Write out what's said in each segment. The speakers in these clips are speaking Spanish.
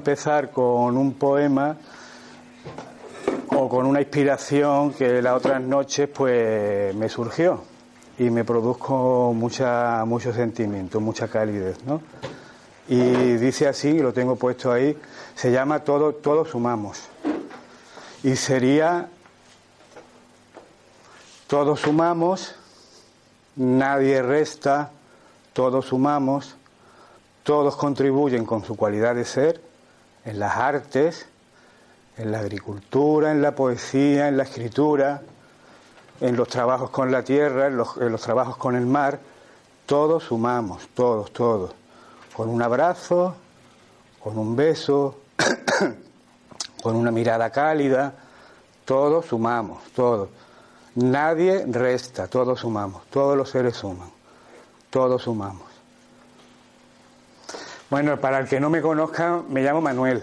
empezar con un poema o con una inspiración que las otras noches pues me surgió y me produjo mucha, mucho sentimiento, mucha calidez, ¿no? Y dice así, lo tengo puesto ahí, se llama Todo, Todos Sumamos. Y sería Todos sumamos, nadie resta, todos sumamos, todos contribuyen con su cualidad de ser en las artes, en la agricultura, en la poesía, en la escritura, en los trabajos con la tierra, en los, trabajos con el mar, todos sumamos, todos, todos, con un abrazo, con un beso, con una mirada cálida, todos sumamos, todos. Nadie resta, todos sumamos, todos los seres suman, todos sumamos. Bueno, para el que no me conozca, me llamo Manuel.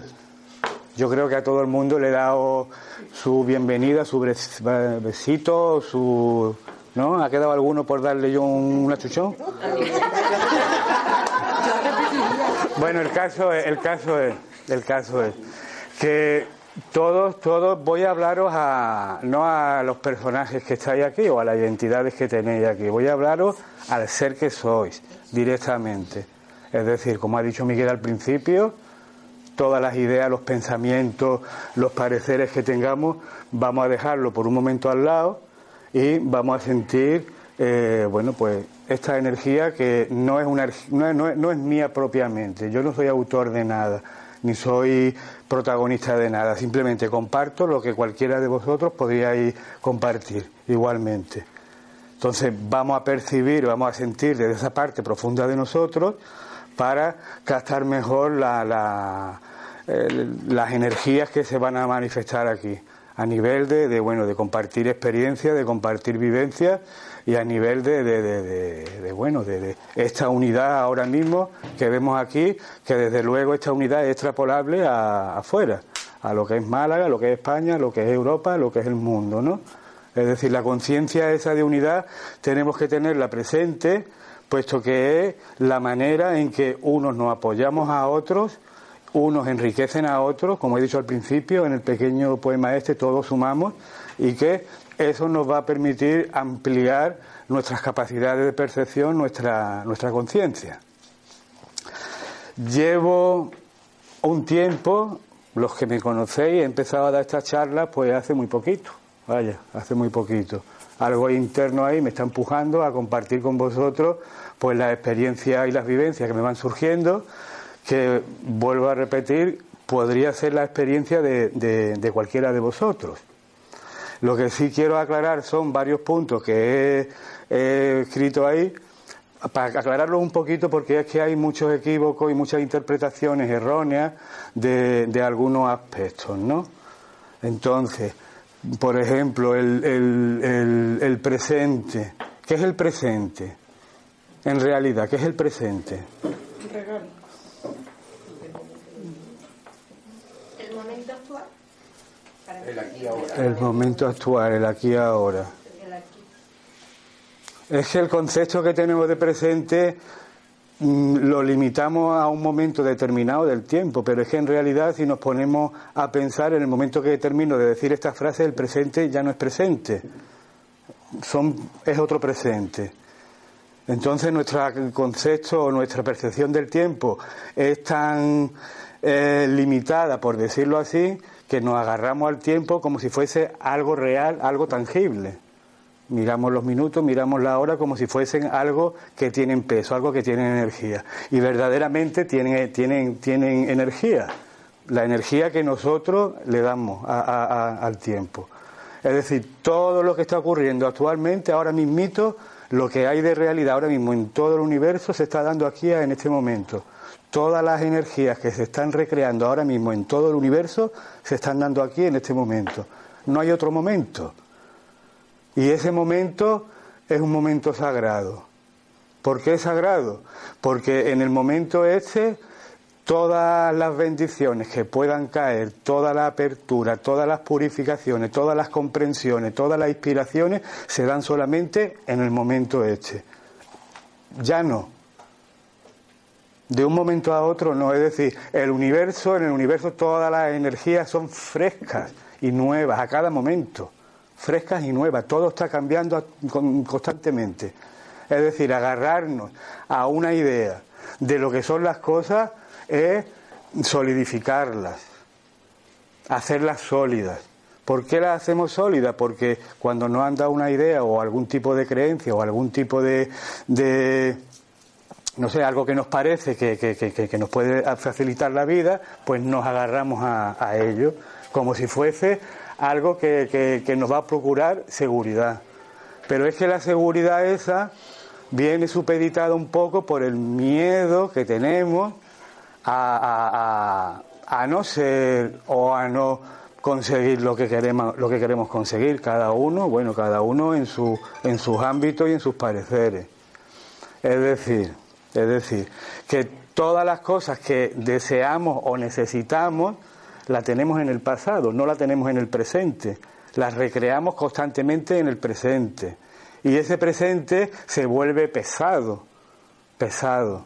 Yo creo que a todo el mundo le he dado su bienvenida, su besito, su... ¿No? ¿Ha quedado alguno por darle yo un, achuchón? Bueno, el caso es, el caso es, el caso es que todos, todos, voy a hablaros a, no a los personajes que estáis aquí o a las identidades que tenéis aquí, voy a hablaros al ser que sois directamente. Es decir, como ha dicho Miguel al principio, todas las ideas, los pensamientos, los pareceres que tengamos, vamos a dejarlo por un momento al lado y vamos a sentir, eh, bueno, pues esta energía que no es, una, no, es, mía propiamente. Yo no soy autor de nada, ni soy protagonista de nada. Simplemente comparto lo que cualquiera de vosotros podríais compartir igualmente. Entonces vamos a percibir, vamos a sentir desde esa parte profunda de nosotros para captar mejor la, las energías que se van a manifestar aquí a nivel de, bueno de compartir experiencias, de compartir vivencias y a nivel de, de, bueno de, esta unidad ahora mismo que vemos aquí que desde luego esta unidad es extrapolable a, afuera a lo que es Málaga, a lo que es España, lo que es Europa, lo que es el mundo, ¿no? Es decir, la conciencia esa de unidad tenemos que tenerla presente, puesto que es la manera en que unos nos apoyamos a otros unos enriquecen a otros, como he dicho al principio, en el pequeño poema este todos sumamos, y que eso nos va a permitir ampliar nuestras capacidades de percepción, nuestra, nuestra conciencia. Llevo un tiempo, los que me conocéis, he empezado a dar estas charlas pues hace muy poquito, vaya, hace muy poquito. Algo interno ahí me está empujando a compartir con vosotros pues las experiencias y las vivencias que me van surgiendo que, vuelvo a repetir, podría ser la experiencia de, cualquiera de vosotros. Lo que sí quiero aclarar son varios puntos que he, escrito ahí, para aclararlo un poquito porque es que hay muchos equívocos y muchas interpretaciones erróneas de, algunos aspectos, ¿no? Entonces, por ejemplo, el, el, el presente. ¿Qué es el presente? En realidad, ¿qué es el presente? El momento actual, el aquí y ahora. Es que el concepto que tenemos de presente lo limitamos a un momento determinado del tiempo, pero es que en realidad si nos ponemos a pensar en el momento que termino de decir esta frase, el presente ya no es presente, son, es otro presente. Entonces nuestro concepto o nuestra percepción del tiempo es tan eh, limitada, por decirlo así, que nos agarramos al tiempo como si fuese algo real, algo tangible. Miramos los minutos, miramos la hora como si fuesen algo que tienen peso, algo que tienen energía. Y verdaderamente tienen, tienen, tienen energía, la energía que nosotros le damos al tiempo. Es decir, todo lo que está ocurriendo actualmente, ahora mismito, lo que hay de realidad ahora mismo en todo el universo se está dando aquí en este momento. Todas las energías que se están recreando ahora mismo en todo el universo se están dando aquí en este momento. No hay otro momento. Y ese momento es un momento sagrado. ¿Por qué es sagrado? Porque en el momento este todas las bendiciones que puedan caer, toda la apertura, todas las purificaciones, todas las comprensiones, todas las inspiraciones se dan solamente en el momento este. Ya no, De un momento a otro no, es decir, el universo, en el universo todas las energías son frescas y nuevas a cada momento, frescas y nuevas, todo está cambiando constantemente. Es decir, agarrarnos a una idea de lo que son las cosas es solidificarlas, hacerlas sólidas. ¿Por qué las hacemos sólidas? Porque cuando nos han dado una idea o algún tipo de creencia o algún tipo de, no sé, algo que nos parece que, nos puede facilitar la vida, pues nos agarramos a, a ello, como si fuese algo que, nos va a procurar seguridad. Pero es que la seguridad esa viene supeditada un poco por el miedo que tenemos a, a, no ser o a no conseguir lo que queremos lo que queremos conseguir cada uno bueno cada uno en su en sus ámbitos y en sus pareceres es decir es decir que todas las cosas que deseamos o necesitamos las tenemos en el pasado no la tenemos en el presente las recreamos constantemente en el presente y ese presente se vuelve pesado, pesado.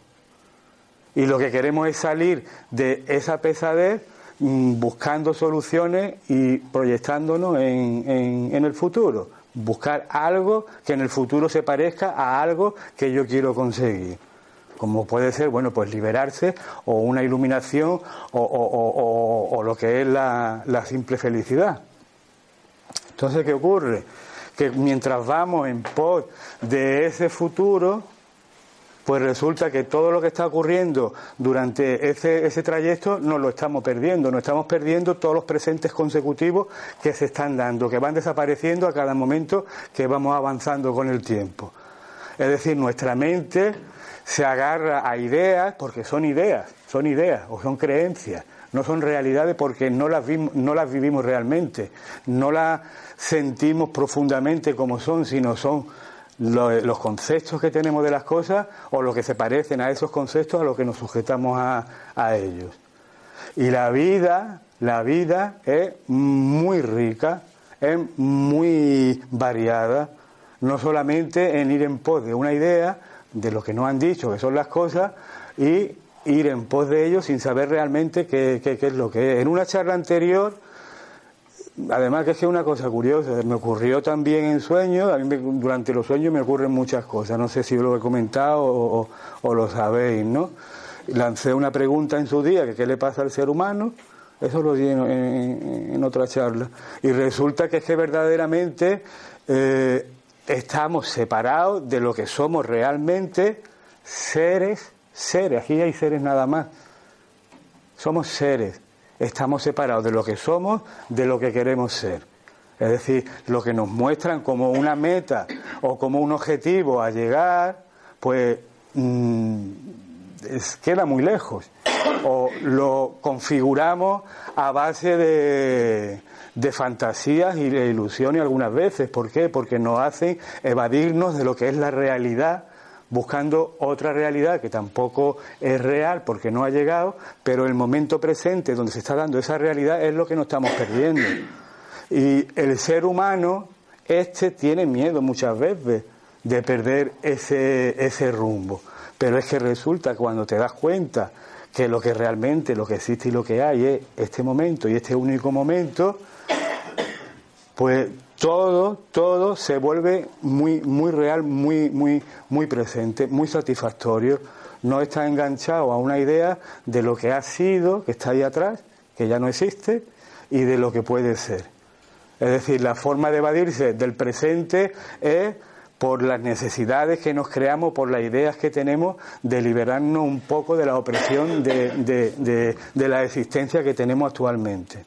Y lo que queremos es salir de esa pesadez mm, buscando soluciones y proyectándonos en, en, el futuro. Buscar algo que en el futuro se parezca a algo que yo quiero conseguir como puede ser, bueno, pues liberarse o una iluminación o, o lo que es la, la, simple felicidad. Entonces, ¿qué ocurre? que mientras vamos en pos de ese futuro, pues resulta que todo lo que está ocurriendo durante ese, ese trayecto nos lo estamos perdiendo, nos estamos perdiendo todos los presentes consecutivos que se están dando, que van desapareciendo a cada momento que vamos avanzando con el tiempo. Es decir, nuestra mente se agarra a ideas porque son ideas, son ideas o son creencias, no son realidades porque no las, no las vivimos realmente, no las sentimos profundamente como son, sino son los conceptos que tenemos de las cosas o los que se parecen a esos conceptos a los que nos sujetamos a, a ellos. Y la vida, la vida es muy rica, es muy variada, no solamente en ir en pos de una idea, de lo que nos han dicho que son las cosas, y ir en pos de ellos sin saber realmente qué, es lo que es. En una charla anterior, además que es una cosa curiosa, me ocurrió también en sueños, a mí durante los sueños me ocurren muchas cosas, no sé si lo he comentado o, lo sabéis, ¿no? Lancé una pregunta en su día, que qué le pasa al ser humano, eso lo di en, otra charla, y resulta que es que verdaderamente eh, estamos separados de lo que somos realmente seres seres, aquí hay seres nada más. Somos seres, estamos separados de lo que somos, de lo que queremos ser. Es decir, lo que nos muestran como una meta o como un objetivo a llegar, pues mm, queda muy lejos. O lo configuramos a base de, de fantasías y de ilusiones algunas veces. ¿Por qué? Porque nos hacen evadirnos de lo que es la realidad buscando otra realidad que tampoco es real porque no ha llegado, pero el momento presente donde se está dando esa realidad es lo que nos estamos perdiendo. Y el ser humano, este tiene miedo muchas veces de perder ese, ese rumbo. Pero es que resulta cuando te das cuenta que lo que realmente, lo que existe y lo que hay es este momento y este único momento, pues todo, todo se vuelve muy, muy real, muy, muy, muy presente, muy satisfactorio. No está enganchado a una idea de lo que ha sido, que está ahí atrás, que ya no existe, y de lo que puede ser. Es decir, la forma de evadirse del presente es por las necesidades que nos creamos, por las ideas que tenemos de liberarnos un poco de la opresión de la existencia que tenemos actualmente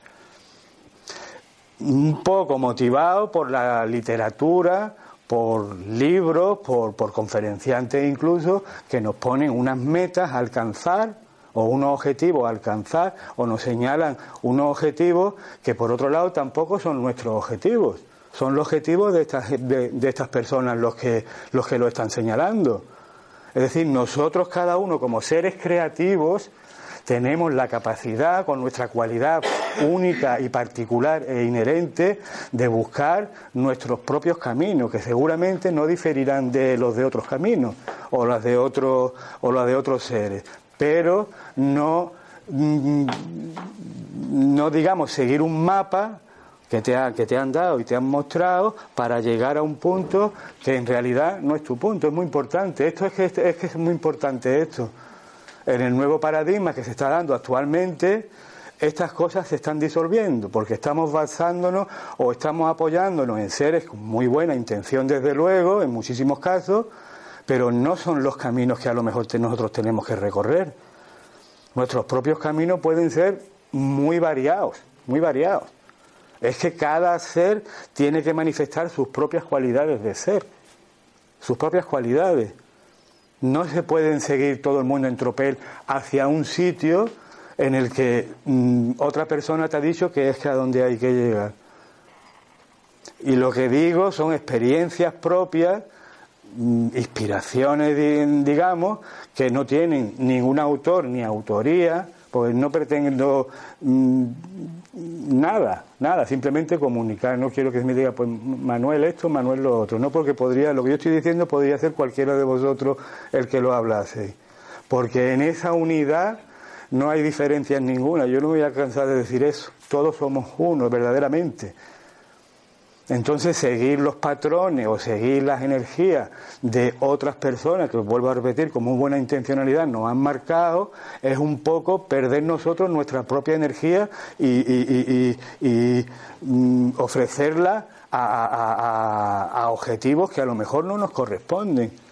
un poco motivado por la literatura, por libros, por, por conferenciantes incluso, que nos ponen unas metas a alcanzar o unos objetivos a alcanzar o nos señalan unos objetivos que por otro lado tampoco son nuestros objetivos. Son los objetivos de estas, de, de estas personas los que, los que lo están señalando. Es decir, nosotros cada uno como seres creativos tenemos la capacidad, con nuestra cualidad única y particular e inherente, de buscar nuestros propios caminos, que seguramente no diferirán de los de otros caminos o las de otros o las de otros seres. pero no, mm, no digamos, seguir un mapa que te, que te han dado y te han mostrado para llegar a un punto que en realidad no es tu punto, es muy importante. Esto es que es, que es muy importante esto. En el nuevo paradigma que se está dando actualmente, estas cosas se están disolviendo porque estamos basándonos o estamos apoyándonos en seres con muy buena intención, desde luego, en muchísimos casos, pero no son los caminos que a lo mejor nosotros tenemos que recorrer. Nuestros propios caminos pueden ser muy variados, muy variados. Es que cada ser tiene que manifestar sus propias cualidades de ser, sus propias cualidades. No se pueden seguir todo el mundo en tropel hacia un sitio en el que mm, otra persona te ha dicho que es que a donde hay que llegar. Y lo que digo son experiencias propias, mm, inspiraciones, digamos, que no tienen ningún autor ni autoría, pues no pretendo mm, nada, nada, simplemente comunicar. No quiero que me diga, pues Manuel esto, Manuel lo otro. No porque podría, lo que yo estoy diciendo podría ser cualquiera de vosotros el que lo hablase. Porque en esa unidad no hay diferencias ninguna. Yo no voy a cansar de decir eso. Todos somos uno, verdaderamente. Entonces, seguir los patrones o seguir las energías de otras personas, que os vuelvo a repetir, como buena intencionalidad nos han marcado, es un poco perder nosotros nuestra propia energía y, mm, ofrecerla a, objetivos que a lo mejor no nos corresponden.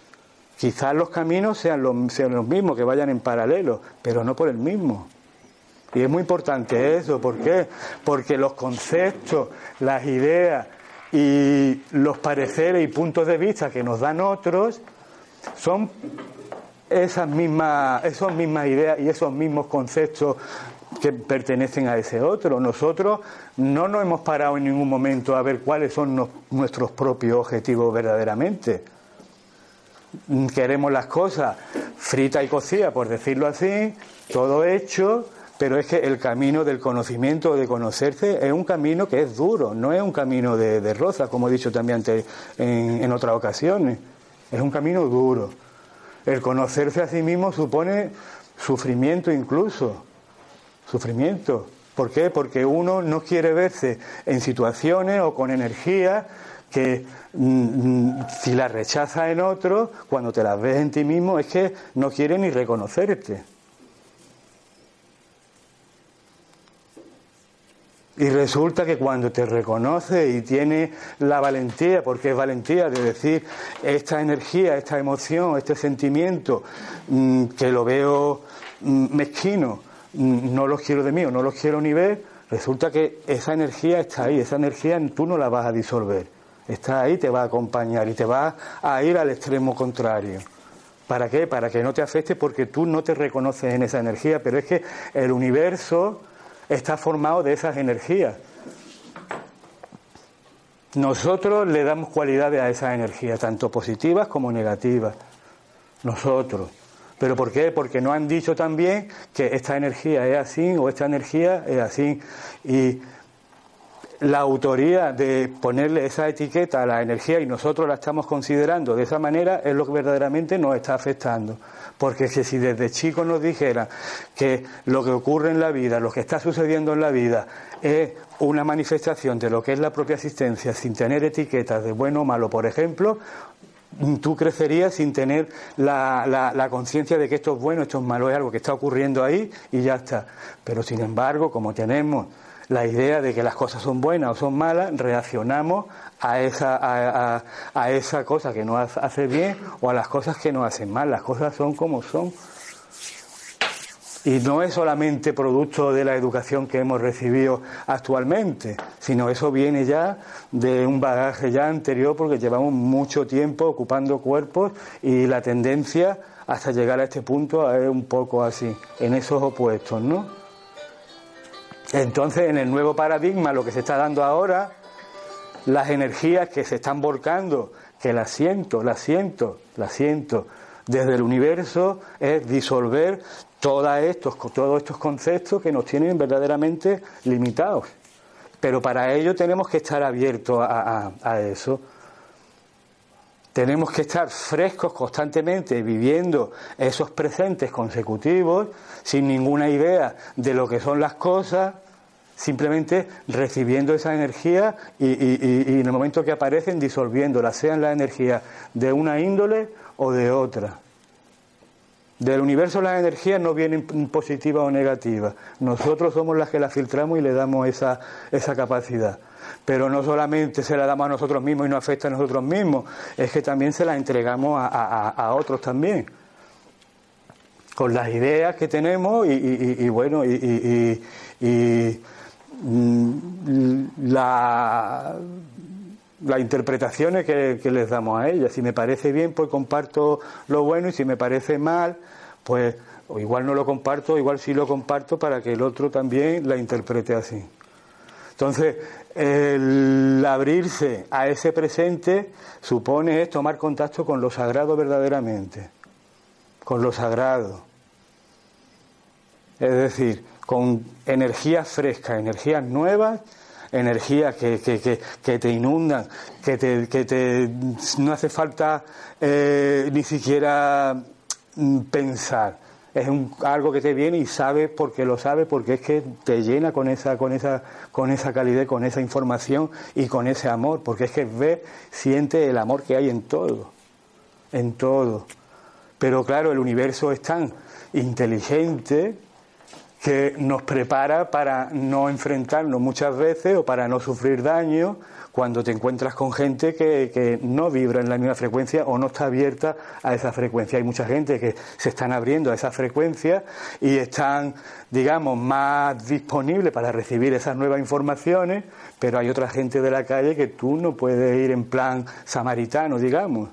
Quizás los caminos sean los, mismos, que vayan en paralelo, pero no por el mismo. Y es muy importante eso, ¿por qué? Porque los conceptos, las ideas, y los pareceres y puntos de vista que nos dan otros son esas mismas, esas mismas ideas y esos mismos conceptos que pertenecen a ese otro. Nosotros no nos hemos parado en ningún momento a ver cuáles son nuestros propios objetivos verdaderamente. Queremos las cosas fritas y cocidas, por decirlo así, todo hecho, pero es que el camino del conocimiento, de conocerse, es un camino que es duro, no es un camino de, de rosa, como he dicho también antes en, otras ocasiones. Es un camino duro. El conocerse a sí mismo supone sufrimiento incluso. Sufrimiento. ¿Por qué? Porque uno no quiere verse en situaciones o con energía que mm, mm, si las rechazas en otro, cuando te las ves en ti mismo, es que no quiere ni reconocerte. Y resulta que cuando te reconoce y tiene la valentía, porque es valentía de decir esta energía, esta emoción, este sentimiento, mm, que lo veo mezquino, no los quiero de mí o no los quiero ni ver, resulta que esa energía está ahí, esa energía tú no la vas a disolver. Está ahí, te va a acompañar y te va a ir al extremo contrario. ¿Para qué? Para que no te afecte porque tú no te reconoces en esa energía, pero es que el universo está formado de esas energías. Nosotros le damos cualidades a esas energías, tanto positivas como negativas. Nosotros. ¿Pero por qué? Porque no han dicho también que esta energía es así o esta energía es así. Y la autoría de ponerle esa etiqueta a la energía y nosotros la estamos considerando de esa manera es lo que verdaderamente nos está afectando. Porque si desde chicos nos dijera que lo que ocurre en la vida, lo que está sucediendo en la vida, es una manifestación de lo que es la propia existencia sin tener etiquetas de bueno o malo, por ejemplo, tú crecerías sin tener la, la conciencia de que esto es bueno, esto es malo, es algo que está ocurriendo ahí y ya está. Pero sin embargo, como tenemos la idea de que las cosas son buenas o son malas, reaccionamos a esa, a, a, esa cosa que nos hace bien o a las cosas que nos hacen mal. Las cosas son como son. Y no es solamente producto de la educación que hemos recibido actualmente, sino eso viene ya de un bagaje ya anterior porque llevamos mucho tiempo ocupando cuerpos y la tendencia hasta llegar a este punto es un poco así, en esos opuestos, ¿no? Entonces, en el nuevo paradigma, lo que se está dando ahora, las energías que se están volcando, que las siento, las siento, las siento, desde el universo, es disolver todos estos, todos estos conceptos que nos tienen verdaderamente limitados. Pero para ello tenemos que estar abiertos a, a eso. Tenemos que estar frescos constantemente, viviendo esos presentes consecutivos, sin ninguna idea de lo que son las cosas, simplemente recibiendo esa energía y, en el momento que aparecen disolviéndola, sean la energía de una índole o de otra. Del universo las energías no vienen positivas o negativas. Nosotros somos las que las filtramos y le damos esa, esa capacidad. Pero no solamente se la damos a nosotros mismos y nos afecta a nosotros mismos, es que también se la entregamos a, otros también. Con las ideas que tenemos y, bueno, y, mm, la, las interpretaciones que, les damos a ellas. Si me parece bien, pues comparto lo bueno y si me parece mal, pues igual no lo comparto, igual sí lo comparto para que el otro también la interprete así. Entonces, el abrirse a ese presente supone es tomar contacto con lo sagrado verdaderamente, con lo sagrado. Es decir, con energías frescas, energías nuevas, energías que, que, te inundan, que te, que te no hace falta eh, ni siquiera mm, pensar es un, algo que te viene y sabes porque lo sabes, porque es que te llena con esa, con esa, con esa calidez, con esa información y con ese amor, porque es que ves, siente el amor que hay en todo, en todo. Pero claro, el universo es tan inteligente que nos prepara para no enfrentarnos muchas veces o para no sufrir daño cuando te encuentras con gente que, no vibra en la misma frecuencia o no está abierta a esa frecuencia. Hay mucha gente que se están abriendo a esa frecuencia y están, digamos, más disponibles para recibir esas nuevas informaciones, pero hay otra gente de la calle que tú no puedes ir en plan samaritano, digamos,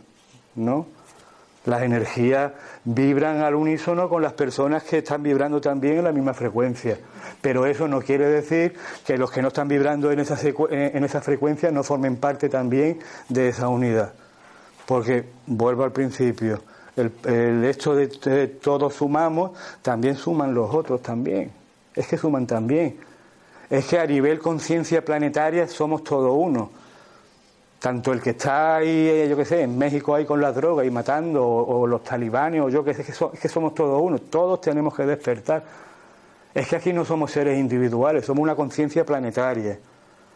¿no? Las energías vibran al unísono con las personas que están vibrando también en la misma frecuencia. Pero eso no quiere decir que los que no están vibrando en esa, en esa frecuencia no formen parte también de esa unidad. Porque, vuelvo al principio, el, hecho de todos sumamos, también suman los otros también. Es que suman también. Es que a nivel conciencia planetaria somos todos uno tanto el que está ahí, eh, yo qué sé, en México ahí con las drogas y matando, o, los talibanes, o yo qué sé, es que, somos todos uno, todos tenemos que despertar. Es que aquí no somos seres individuales, somos una conciencia planetaria.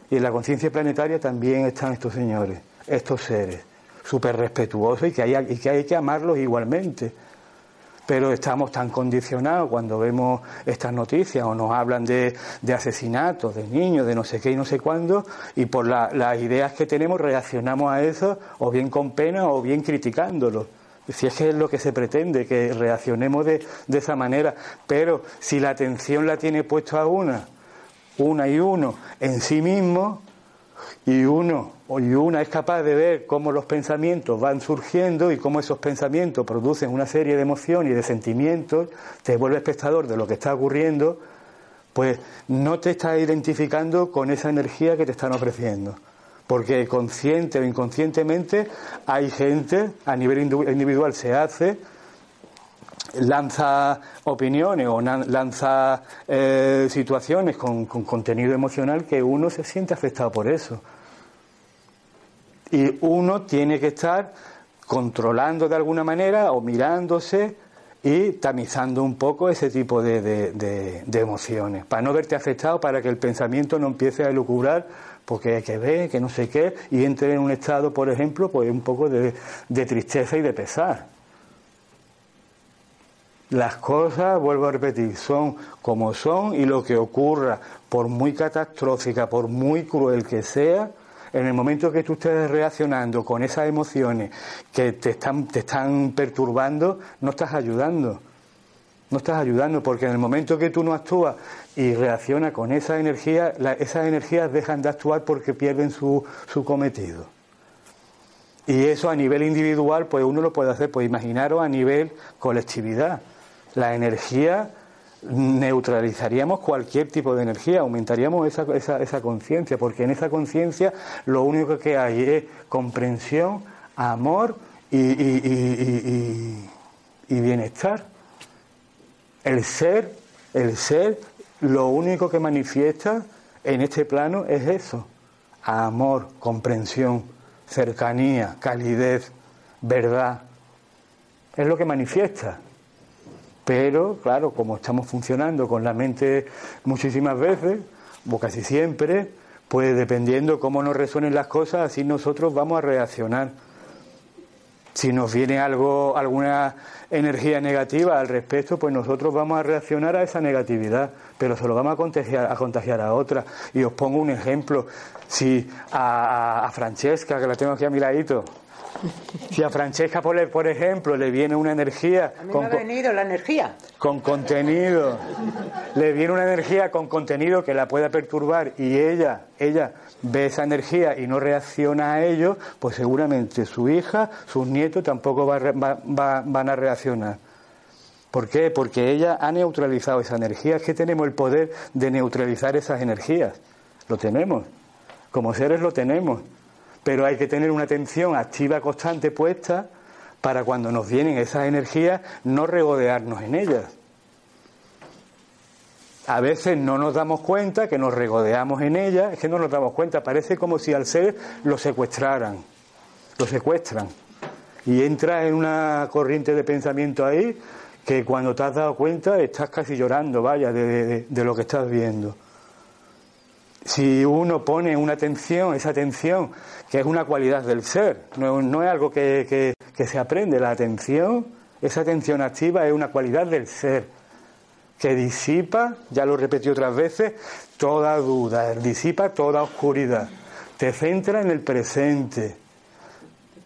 Y en la conciencia planetaria también están estos señores, estos seres, súper respetuosos y que, hay, y que hay que amarlos igualmente pero estamos tan condicionados cuando vemos estas noticias o nos hablan de, asesinatos, de niños, de no sé qué y no sé cuándo, y por las ideas que tenemos reaccionamos a eso o bien con pena o bien criticándolo. Si es que es lo que se pretende, que reaccionemos de, de esa manera, pero si la atención la tiene puesta a una, una y uno en sí mismo, y uno y una es capaz de ver cómo los pensamientos van surgiendo y cómo esos pensamientos producen una serie de emociones y de sentimientos, te vuelve espectador de lo que está ocurriendo, pues no te estás identificando con esa energía que te están ofreciendo. Porque consciente o inconscientemente hay gente, a nivel individual se hace, lanza opiniones o lanza eh, situaciones con, contenido emocional que uno se siente afectado por eso. Y uno tiene que estar controlando de alguna manera o mirándose y tamizando un poco ese tipo de, emociones, para no verte afectado, para que el pensamiento no empiece a elucubrar, porque hay que ver, que no sé qué, y entre en un estado, por ejemplo, pues un poco de tristeza y de pesar. Las cosas, vuelvo a repetir, son como son y lo que ocurra, por muy catastrófica, por muy cruel que sea, en el momento que tú estés reaccionando con esas emociones que te están, te están perturbando, no estás ayudando. No estás ayudando porque en el momento que tú no actúas y reaccionas con esa energía, esas energías dejan de actuar porque pierden su, su cometido. Y eso a nivel individual, pues uno lo puede hacer, pues imaginaros a nivel colectividad la energía neutralizaríamos cualquier tipo de energía, aumentaríamos esa, esa, esa conciencia, porque en esa conciencia lo único que hay es comprensión, amor y, y, y, bienestar. El ser, el ser, lo único que manifiesta en este plano es eso, amor, comprensión, cercanía, calidez, verdad. Es lo que manifiesta. Pero, claro, como estamos funcionando con la mente muchísimas veces, o casi siempre, pues dependiendo cómo nos resuenen las cosas, así nosotros vamos a reaccionar. Si nos viene algo, alguna energía negativa al respecto, pues nosotros vamos a reaccionar a esa negatividad, pero se lo vamos a contagiar a, contagiar a otra. Y os pongo un ejemplo. Si a, a Francesca, que la tengo aquí a mi ladito, si a Francesca, por, por ejemplo, le viene una energía... A mí con, me ha venido la energía. Con contenido. le viene una energía con contenido que la pueda perturbar y ella, ella ve esa energía y no reacciona a ello, pues seguramente su hija, sus nietos tampoco va, va, van a reaccionar. ¿Por qué? Porque ella ha neutralizado esa energía. Es que tenemos el poder de neutralizar esas energías. Lo tenemos. Como seres lo tenemos pero hay que tener una atención activa constante puesta para cuando nos vienen esas energías no regodearnos en ellas. A veces no nos damos cuenta que nos regodeamos en ellas, es que no nos damos cuenta, parece como si al ser lo secuestraran, lo secuestran. Y entras en una corriente de pensamiento ahí que cuando te has dado cuenta estás casi llorando, vaya, de, de lo que estás viendo. Si uno pone una atención, esa atención, que es una cualidad del ser, no, es algo que, se aprende, la atención, esa atención activa es una cualidad del ser, que disipa, ya lo repetí otras veces, toda duda, disipa toda oscuridad, te centra en el presente.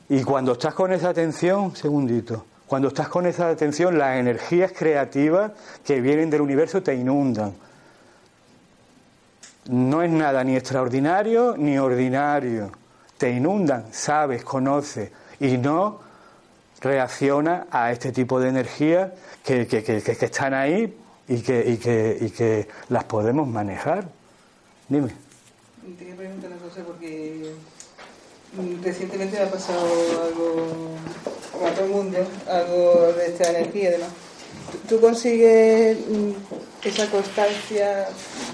Y cuando estás con esa atención, segundito, cuando estás con esa atención, las energías creativas que vienen del universo te inundan no es nada ni extraordinario ni ordinario. Te inundan, sabes, conoces y no reacciona a este tipo de energías que, que, que, que están ahí y que, y, que, y que las podemos manejar. Dime. Te quería preguntar una cosa porque recientemente me ha pasado algo, como a todo el mundo, algo de esta energía y demás. ¿Tú consigues mm, esa constancia mm,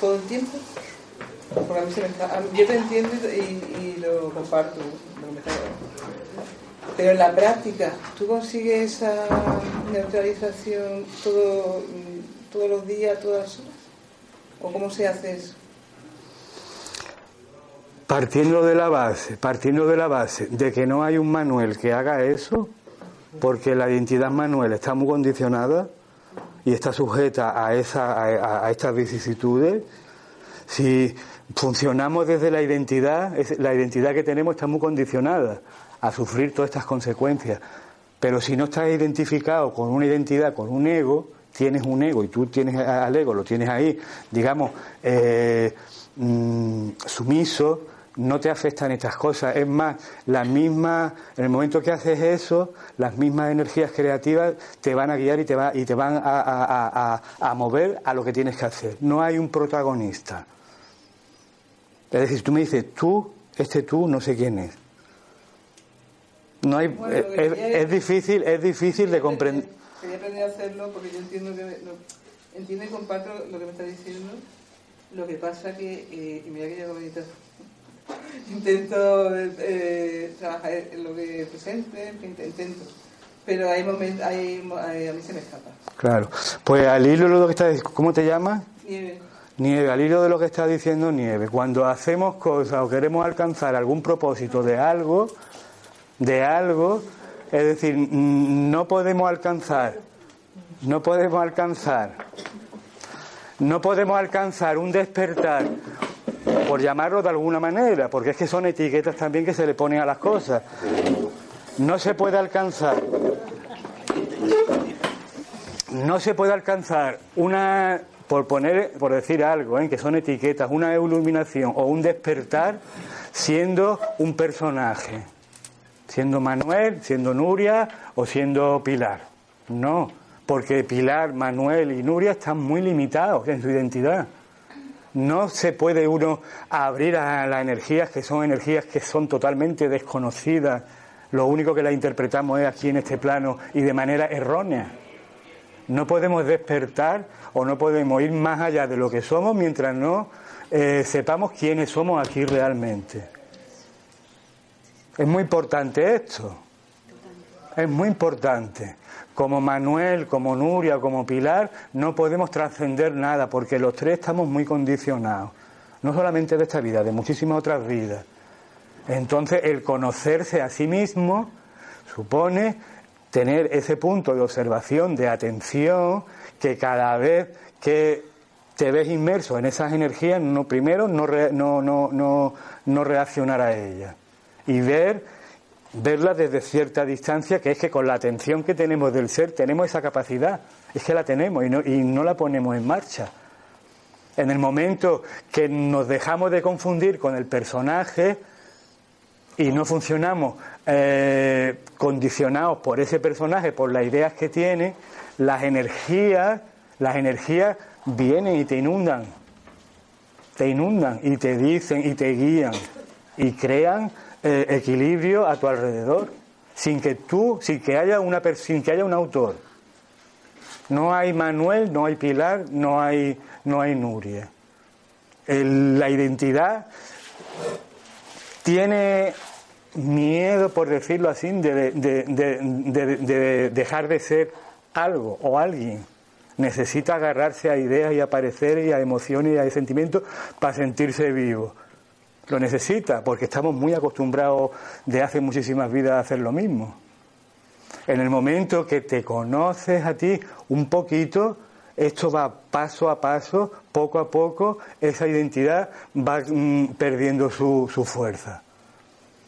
todo el tiempo? Porque a mí se me está, yo te entiendo y, y lo comparto, pero en la práctica, ¿tú consigues esa neutralización todo, mm, todos los días, todas las horas? ¿O cómo se hace eso? Partiendo de la base, partiendo de la base de que no hay un Manuel que haga eso, porque la identidad Manuel está muy condicionada y está sujeta a, esa, a, estas vicisitudes. Si funcionamos desde la identidad, la identidad que tenemos está muy condicionada a sufrir todas estas consecuencias. Pero si no estás identificado con una identidad, con un ego, tienes un ego y tú tienes al ego, lo tienes ahí, digamos, eh, mm, sumiso, no te afectan estas cosas. Es más, las mismas, en el momento que haces eso, las mismas energías creativas te van a guiar y te, va, y te van a, mover a lo que tienes que hacer. No hay un protagonista. Es decir, tú me dices, tú, este tú, no sé quién es. No hay, es, difícil, es difícil de comprender. Quería aprender a hacerlo porque yo entiendo que entiendo y comparto lo que me está diciendo. Lo que pasa que, eh, y mira que yo intento eh, trabajar en lo que presente, intento. Pero hay momentos, hay, a mí se me escapa. Claro. Pues al hilo de lo que está ¿cómo te llamas? Nieve. Nieve, al hilo de lo que está diciendo Nieve, cuando hacemos cosas o queremos alcanzar algún propósito de algo, de algo, es decir, no podemos alcanzar, no podemos alcanzar, no podemos alcanzar un despertar por llamarlo de alguna manera, porque es que son etiquetas también que se le ponen a las cosas. No se puede alcanzar, no se puede alcanzar una, por poner, por decir algo, ¿eh? que son etiquetas, una iluminación o un despertar siendo un personaje, siendo Manuel, siendo Nuria o siendo Pilar. No, porque Pilar, Manuel y Nuria están muy limitados en su identidad. No se puede uno abrir a las energías que son energías que son totalmente desconocidas. Lo único que las interpretamos es aquí en este plano y de manera errónea. No podemos despertar o no podemos ir más allá de lo que somos mientras no eh, sepamos quiénes somos aquí realmente. Es muy importante esto. es muy importante. Como Manuel, como Nuria, como Pilar, no podemos trascender nada porque los tres estamos muy condicionados. No solamente de esta vida, de muchísimas otras vidas. Entonces, el conocerse a sí mismo supone tener ese punto de observación, de atención, que cada vez que te ves inmerso en esas energías, no, primero no, no, no, no, reaccionar a ellas y ver verlas desde cierta distancia, que es que con la atención que tenemos del ser tenemos esa capacidad, es que la tenemos y no, y no la ponemos en marcha. En el momento que nos dejamos de confundir con el personaje y no funcionamos eh, condicionados por ese personaje, por las ideas que tiene, las energías, las energías vienen y te inundan, te inundan y te dicen y te guían y crean eh, equilibrio a tu alrededor, sin que tú, sin que haya una sin que haya un autor. No hay Manuel, no hay Pilar, no hay, no hay Nuria. la identidad tiene miedo, por decirlo así, de, de, dejar de ser algo o alguien. Necesita agarrarse a ideas y a pareceres y a emociones y a sentimientos para sentirse vivo. Lo necesita porque estamos muy acostumbrados de hace muchísimas vidas a hacer lo mismo. En el momento que te conoces a ti un poquito, esto va paso a paso, poco a poco, esa identidad va mm, perdiendo su, su fuerza.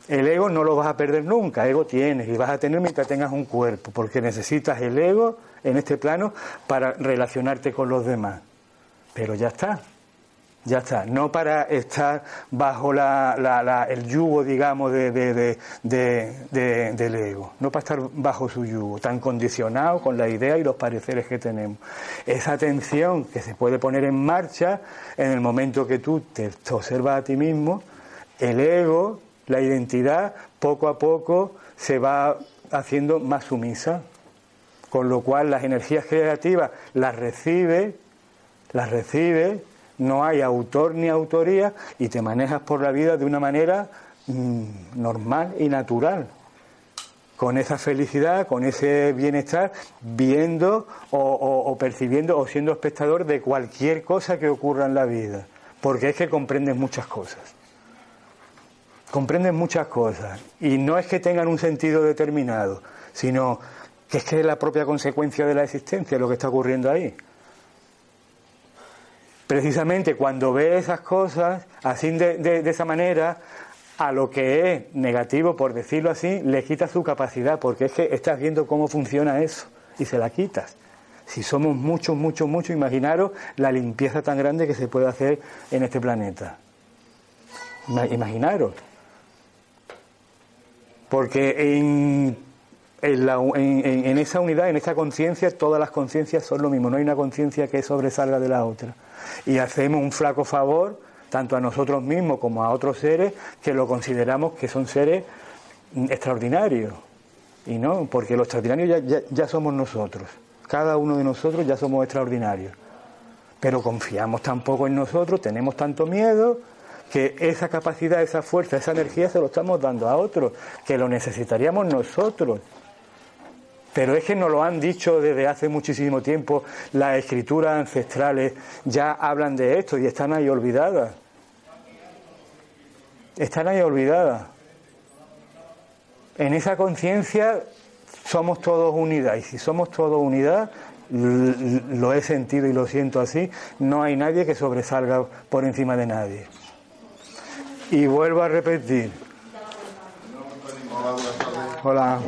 El ego no lo vas a perder nunca, ego tienes y vas a tener mientras tengas un cuerpo, porque necesitas el ego en este plano para relacionarte con los demás. Pero ya está, ya está, no para estar bajo el yugo, digamos, de, del ego, no para estar bajo su yugo, tan condicionado con la idea y los pareceres que tenemos. Esa atención que se puede poner en marcha en el momento que tú te observas a ti mismo, el ego la identidad poco a poco se va haciendo más sumisa, con lo cual las energías creativas las recibe, las recibe, no hay autor ni autoría y te manejas por la vida de una manera mm, normal y natural, con esa felicidad, con ese bienestar, viendo o percibiendo o siendo espectador de cualquier cosa que ocurra en la vida, porque es que comprendes muchas cosas. Comprenden muchas cosas. Y no es que tengan un sentido determinado, sino que es que es la propia consecuencia de la existencia lo que está ocurriendo ahí. Precisamente cuando ve esas cosas así de, esa manera, a lo que es negativo, por decirlo así, le quitas su capacidad, porque es que estás viendo cómo funciona eso y se la quitas. Si somos muchos, muchos, muchos, imaginaros la limpieza tan grande que se puede hacer en este planeta. Imaginaros. Porque en, en, esa unidad, en esa conciencia, todas las conciencias son lo mismo, no hay una conciencia que sobresalga de la otra. Y hacemos un flaco favor, tanto a nosotros mismos como a otros seres, que lo consideramos que son seres extraordinarios. Y no, porque los extraordinarios ya, ya somos nosotros. Cada uno de nosotros ya somos extraordinarios. Pero confiamos tan poco en nosotros, tenemos tanto miedo que esa capacidad, esa fuerza, esa energía se lo estamos dando a otros, que lo necesitaríamos nosotros. Pero es que nos lo han dicho desde hace muchísimo tiempo, las escrituras ancestrales ya hablan de esto y están ahí olvidadas. Están ahí olvidadas. En esa conciencia somos todos unidad y si somos todos unidad, lo he sentido y lo siento así, no hay nadie que sobresalga por encima de nadie. Y vuelvo a repetir. Hola.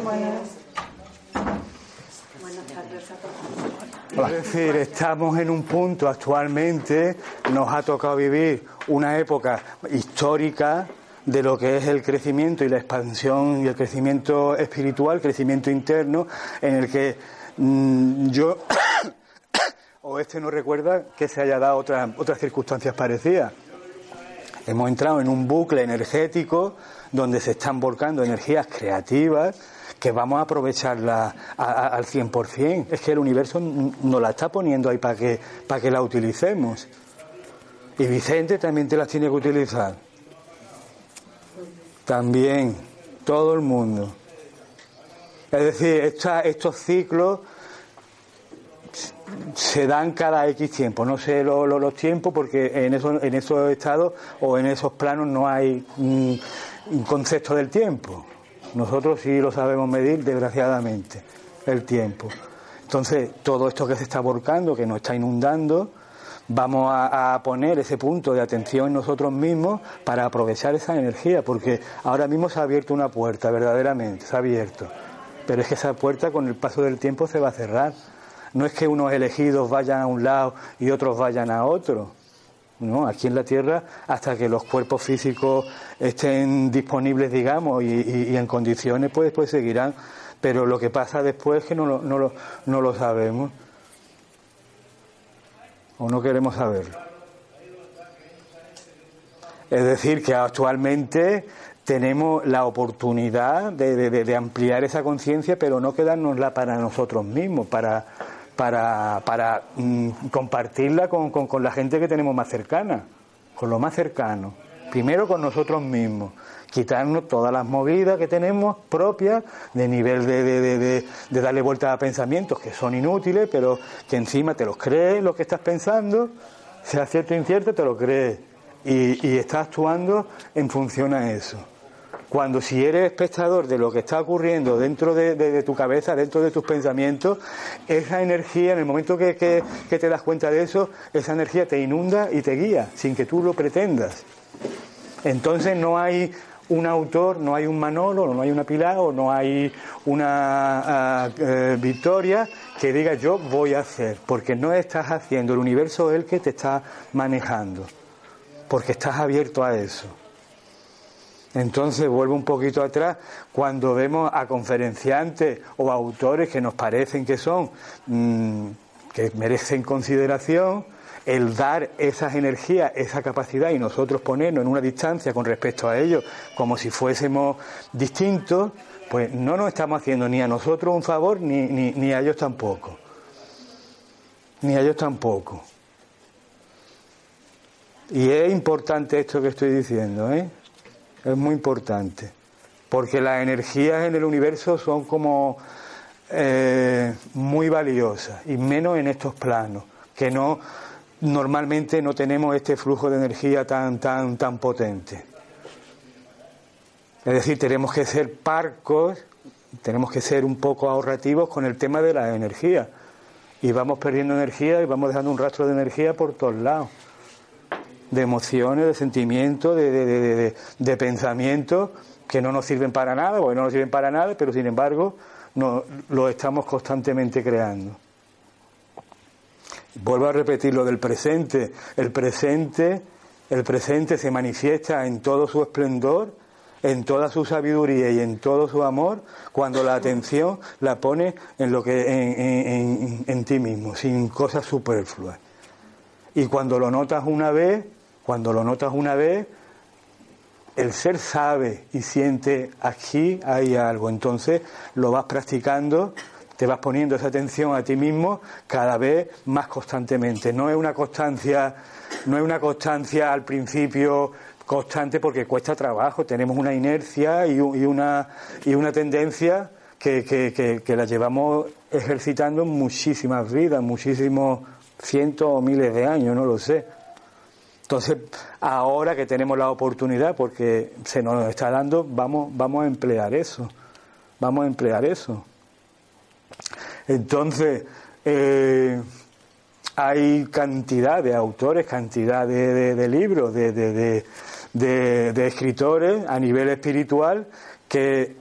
Es decir, estamos en un punto actualmente, nos ha tocado vivir una época histórica de lo que es el crecimiento y la expansión y el crecimiento espiritual, crecimiento interno, en el que mm, yo o este no recuerda que se haya dado otras otras circunstancias parecidas. Hemos entrado en un bucle energético donde se están volcando energías creativas que vamos a aprovecharla al 100%. Es que el universo nos la está poniendo ahí para que, para que la utilicemos. Y Vicente también te las tiene que utilizar. También, todo el mundo. Es decir, estos ciclos se dan cada X tiempo. No sé los tiempos porque en, eso, en esos estados o en esos planos no hay un, concepto del tiempo. Nosotros sí lo sabemos medir, desgraciadamente, el tiempo. Entonces, todo esto que se está volcando, que nos está inundando, vamos a, poner ese punto de atención en nosotros mismos para aprovechar esa energía, porque ahora mismo se ha abierto una puerta, verdaderamente, se ha abierto. Pero es que esa puerta con el paso del tiempo se va a cerrar. No es que unos elegidos vayan a un lado y otros vayan a otro. ¿No? Aquí en la Tierra, hasta que los cuerpos físicos estén disponibles, digamos, y, en condiciones, pues, pues seguirán. Pero lo que pasa después es que no lo, no lo, no lo sabemos. O no queremos saberlo. Es decir, que actualmente tenemos la oportunidad de, ampliar esa conciencia, pero no quedárnosla para nosotros mismos, para, para, para mm, compartirla con, con, la gente que tenemos más cercana, con lo más cercano. Primero con nosotros mismos, quitarnos todas las movidas que tenemos propias de nivel de, de, de, darle vuelta a pensamientos que son inútiles, pero que encima te los crees lo que estás pensando, sea cierto o incierto, te lo crees. Y, y estás actuando en función a eso cuando si eres espectador de lo que está ocurriendo dentro de, tu cabeza, dentro de tus pensamientos, esa energía, en el momento que, te das cuenta de eso, esa energía te inunda y te guía, sin que tú lo pretendas. Entonces no hay un autor, no hay un Manolo, no hay una Pilar o no hay una ah, eh, Victoria que diga yo voy a hacer, porque no estás haciendo, el universo es el que te está manejando, porque estás abierto a eso. Entonces vuelvo un poquito atrás cuando vemos a conferenciantes o autores que nos parecen que son, mm, que merecen consideración, el dar esas energías, esa capacidad y nosotros ponernos en una distancia con respecto a ellos como si fuésemos distintos, pues no nos estamos haciendo ni a nosotros un favor ni, ni, ni a ellos tampoco. Ni a ellos tampoco. Y es importante esto que estoy diciendo, ¿eh? Es muy importante, porque las energías en el universo son como eh, muy valiosas, y menos en estos planos, que no normalmente no tenemos este flujo de energía tan, tan, tan potente. Es decir, tenemos que ser parcos, tenemos que ser un poco ahorrativos con el tema de la energía. Y vamos perdiendo energía y vamos dejando un rastro de energía por todos lados de emociones, de sentimientos, de, de, de, pensamientos que no nos sirven para nada, o no nos sirven para nada, pero sin embargo no, lo estamos constantemente creando. Vuelvo a repetir lo del presente. El presente, el presente se manifiesta en todo su esplendor, en toda su sabiduría y en todo su amor, cuando la atención la pone en lo que en, en ti mismo, sin cosas superfluas. Y cuando lo notas una vez, cuando lo notas una vez, el ser sabe y siente aquí hay algo. Entonces lo vas practicando, te vas poniendo esa atención a ti mismo cada vez más constantemente. No es una constancia, no es una constancia al principio constante porque cuesta trabajo. Tenemos una inercia y, una, y una tendencia que, que, que la llevamos ejercitando muchísimas vidas, muchísimos cientos o miles de años, no lo sé. Entonces, ahora que tenemos la oportunidad, porque se nos está dando, vamos, vamos a emplear eso. Vamos a emplear eso. Entonces, eh, hay cantidad de autores, cantidad de, libros, de, de, escritores a nivel espiritual que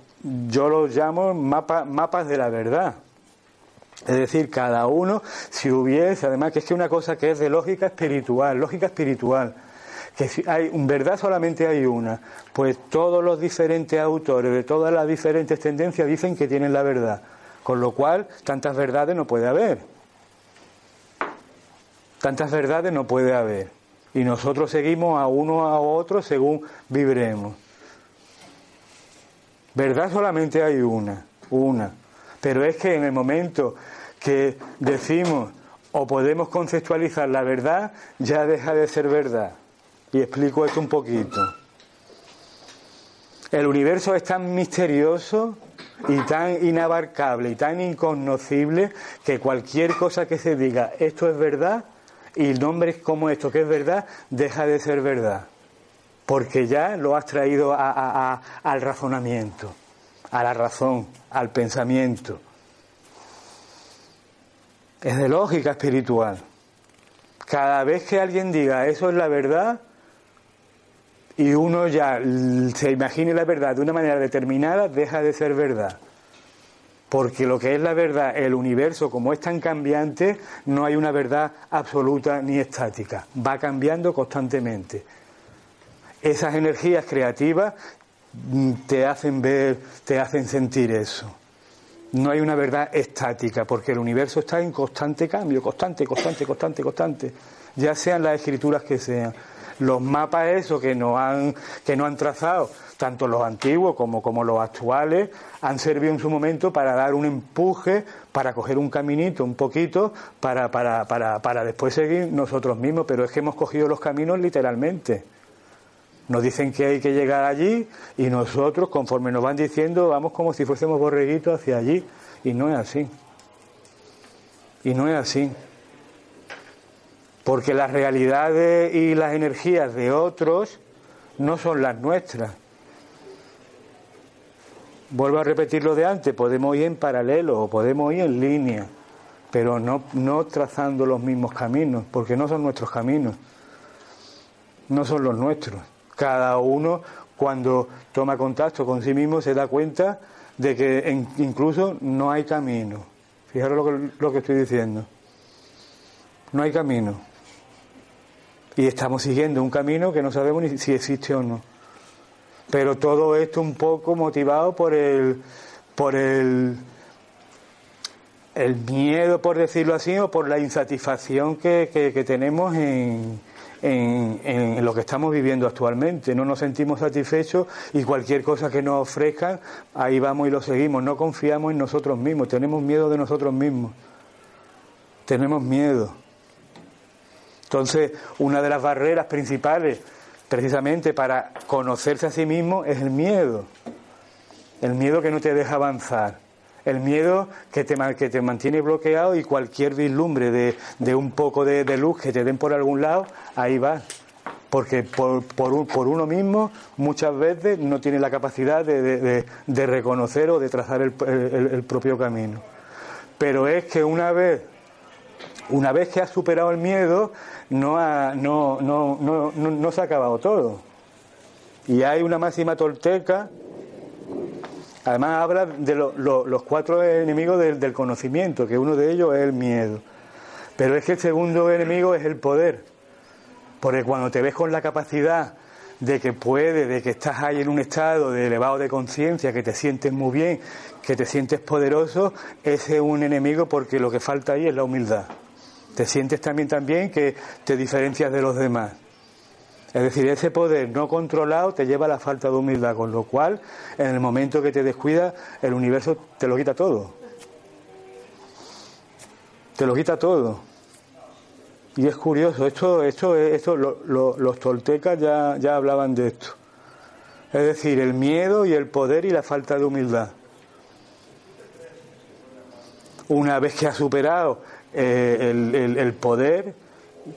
yo los llamo mapas de la verdad. Es decir, cada uno, si hubiese, además que es que una cosa que es de lógica espiritual, lógica espiritual, que si hay verdad solamente hay una, pues todos los diferentes autores de todas las diferentes tendencias dicen que tienen la verdad, con lo cual tantas verdades no puede haber. Tantas verdades no puede haber. Y nosotros seguimos a uno a otro según vibremos. Verdad solamente hay una, una. Pero es que en el momento que decimos o podemos conceptualizar la verdad, ya deja de ser verdad. Y explico esto un poquito. El universo es tan misterioso y tan inabarcable y tan incognoscible que cualquier cosa que se diga esto es verdad y nombres como esto que es verdad deja de ser verdad porque ya lo has traído al razonamiento, a la razón, al pensamiento. Es de lógica espiritual. Cada vez que alguien diga eso es la verdad y uno ya se imagine la verdad de una manera determinada, deja de ser verdad. Porque lo que es la verdad, el universo como es tan cambiante, no hay una verdad absoluta ni estática. Va cambiando constantemente. Esas energías creativas te hacen ver, te hacen sentir eso. No hay una verdad estática, porque el universo está en constante cambio, constante, constante, constante, constante. Ya sean las escrituras que sean. Los mapas esos que nos han, que no han trazado, tanto los antiguos como, como los actuales, han servido en su momento para dar un empuje, para coger un caminito un poquito, para, para, para, para después seguir nosotros mismos, pero es que hemos cogido los caminos literalmente. Nos dicen que hay que llegar allí y nosotros, conforme nos van diciendo, vamos como si fuésemos borreguitos hacia allí. Y no es así. Y no es así. Porque las realidades y las energías de otros no son las nuestras. Vuelvo a repetir lo de antes, podemos ir en paralelo o podemos ir en línea, pero no, no trazando los mismos caminos, porque no son nuestros caminos, no son los nuestros. Cada uno cuando toma contacto con sí mismo se da cuenta de que incluso no hay camino. Fijaros lo que, lo que estoy diciendo. No hay camino. Y estamos siguiendo un camino que no sabemos ni si existe o no. Pero todo esto un poco motivado por el, por el, el miedo, por decirlo así, o por la insatisfacción que, que tenemos en, en, lo que estamos viviendo actualmente. No nos sentimos satisfechos y cualquier cosa que nos ofrezcan, ahí vamos y lo seguimos. No confiamos en nosotros mismos, tenemos miedo de nosotros mismos. Tenemos miedo. Entonces, una de las barreras principales precisamente para conocerse a sí mismo es el miedo. El miedo que no te deja avanzar el miedo que te, que te mantiene bloqueado y cualquier vislumbre de, de un poco de, luz que te den por algún lado, ahí va. Porque por, por, por uno mismo muchas veces no tiene la capacidad de, de reconocer o de trazar el, el, propio camino. Pero es que una vez, una vez que has superado el miedo, no, ha, no, no, no, no se ha acabado todo. Y hay una máxima tolteca Además habla de los cuatro enemigos del, conocimiento, que uno de ellos es el miedo. Pero es que el segundo enemigo es el poder. Porque cuando te ves con la capacidad de que puedes, de que estás ahí en un estado de elevado de conciencia, que te sientes muy bien, que te sientes poderoso, ese es un enemigo porque lo que falta ahí es la humildad. Te sientes también también que te diferencias de los demás. Es decir, ese poder no controlado te lleva a la falta de humildad, con lo cual, en el momento que te descuida, el universo te lo quita todo. Te lo quita todo. Y es curioso, esto, esto, esto los toltecas ya, ya hablaban de esto. Es decir, el miedo y el poder y la falta de humildad. Una vez que has superado eh, el, el poder,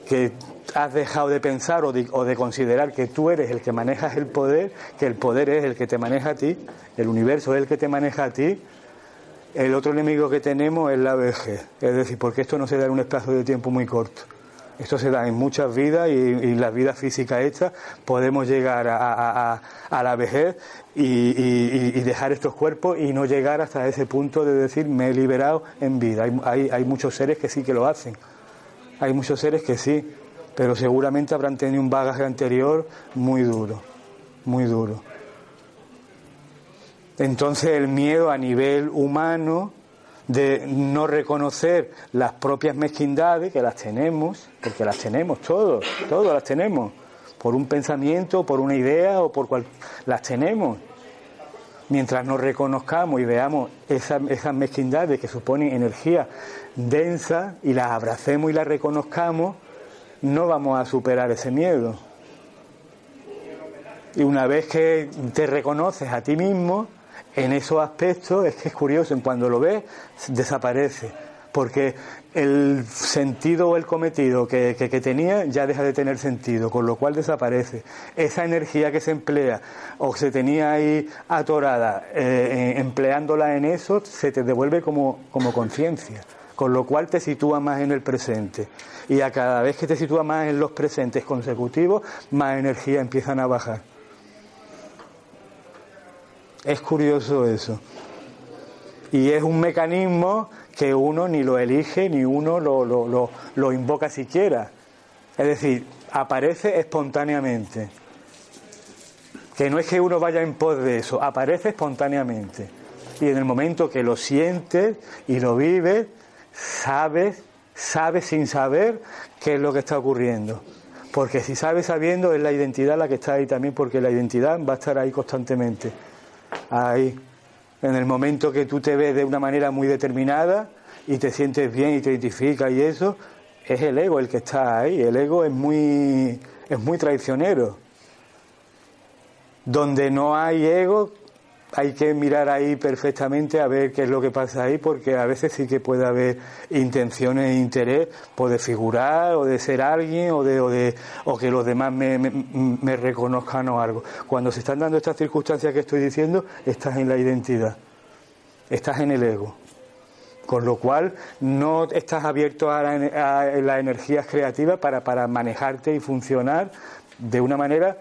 que has dejado de pensar o de, considerar que tú eres el que manejas el poder, que el poder es el que te maneja a ti, el universo es el que te maneja a ti, el otro enemigo que tenemos es la vejez. Es decir, porque esto no se da en un espacio de tiempo muy corto. Esto se da en muchas vidas y, en la vida física esta podemos llegar a, la vejez y, dejar estos cuerpos y no llegar hasta ese punto de decir me he liberado en vida. hay, hay muchos seres que sí que lo hacen. Hay muchos seres que sí, pero seguramente habrán tenido un bagaje anterior muy duro, muy duro. Entonces el miedo a nivel humano de no reconocer las propias mezquindades, que las tenemos, porque las tenemos todos, todos las tenemos, por un pensamiento, por una idea o por cual, las tenemos. Mientras nos reconozcamos y veamos esas, esas mezquindades que suponen energía densa y las abracemos y las reconozcamos, no vamos a superar ese miedo. Y una vez que te reconoces a ti mismo, en esos aspectos es que es curioso, en cuando lo ves, desaparece. Porque el sentido o el cometido que, tenía ya deja de tener sentido, con lo cual desaparece. Esa energía que se emplea o se tenía ahí atorada, eh, empleándola en eso, se te devuelve como, como conciencia, con lo cual te sitúa más en el presente. Y a cada vez que te sitúa más en los presentes consecutivos, más energía empiezan a bajar. Es curioso eso. Y es un mecanismo que uno ni lo elige ni uno lo, lo, lo, invoca siquiera. Es decir, aparece espontáneamente. Que no es que uno vaya en pos de eso, aparece espontáneamente. Y en el momento que lo sientes y lo vives, sabes, sabes sin saber qué es lo que está ocurriendo. Porque si sabes sabiendo es la identidad la que está ahí también, porque la identidad va a estar ahí constantemente ahí. En el momento que tú te ves de una manera muy determinada y te sientes bien y te identificas y eso, es el ego el que está ahí. El ego es muy, es muy traicionero. Donde no hay ego, hay que mirar ahí perfectamente a ver qué es lo que pasa ahí, porque a veces sí que puede haber intenciones e interés por de figurar o de ser alguien o de o, de, o que los demás me, me, reconozcan o algo. Cuando se están dando estas circunstancias que estoy diciendo, estás en la identidad, estás en el ego. Con lo cual no estás abierto a, a las energías creativas para, para manejarte y funcionar de una manera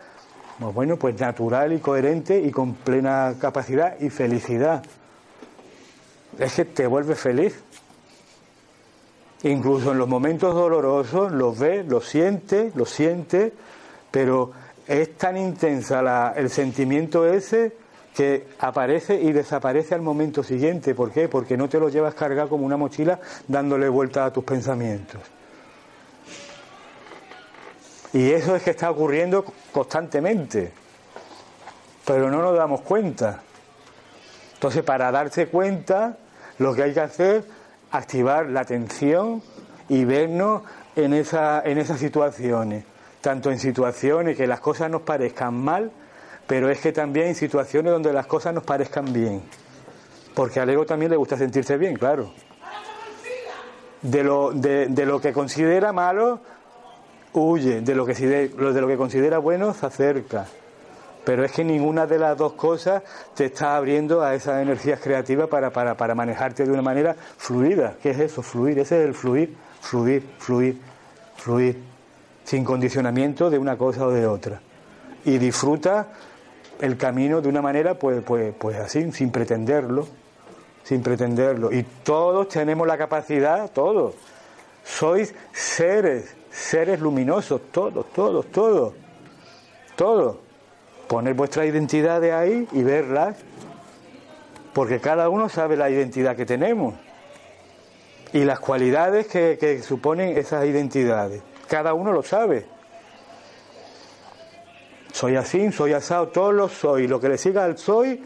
pues bueno, pues natural y coherente y con plena capacidad y felicidad. Es que te vuelve feliz. Incluso en los momentos dolorosos los ves, los sientes, los sientes, pero es tan intensa el sentimiento ese que aparece y desaparece al momento siguiente. ¿Por qué? Porque no te lo llevas cargado como una mochila dándole vuelta a tus pensamientos. Y eso es que está ocurriendo constantemente, pero no nos damos cuenta. Entonces, para darse cuenta, lo que hay que hacer es activar la atención y vernos en, esa, en esas situaciones, tanto en situaciones que las cosas nos parezcan mal, pero es que también en situaciones donde las cosas nos parezcan bien. Porque al ego también le gusta sentirse bien, claro. De lo, de, de lo que considera malo, huye, de lo que, de lo que considera bueno se acerca. Pero es que ninguna de las dos cosas te está abriendo a esas energías creativas para, para, para manejarte de una manera fluida. ¿Qué es eso? Fluir. Ese es el fluir, fluir, fluir, fluir. Sin condicionamiento de una cosa o de otra. Y disfruta el camino de una manera, pues, pues, pues así, sin pretenderlo. Sin pretenderlo. Y todos tenemos la capacidad, todos. Sois seres seres luminosos, todos, todos, todos, todos. Poner vuestra identidad de ahí y verlas, porque cada uno sabe la identidad que tenemos y las cualidades que, suponen esas identidades. Cada uno lo sabe. Soy así, soy asado, todos lo soy. Lo que le siga al soy,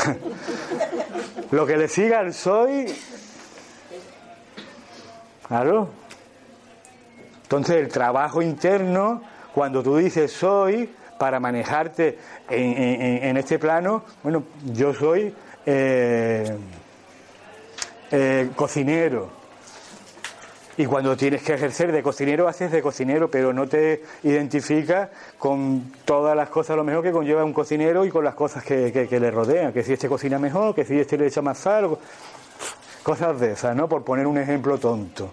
lo que le siga al soy, claro, entonces el trabajo interno, cuando tú dices soy, para manejarte en, este plano, bueno, yo soy eh, eh, cocinero. Y cuando tienes que ejercer de cocinero, haces de cocinero, pero no te identificas con todas las cosas, lo mejor que conlleva un cocinero y con las cosas que, que le rodean. Que si este cocina mejor, que si este le echa más sal, cosas de esas, ¿no? Por poner un ejemplo tonto.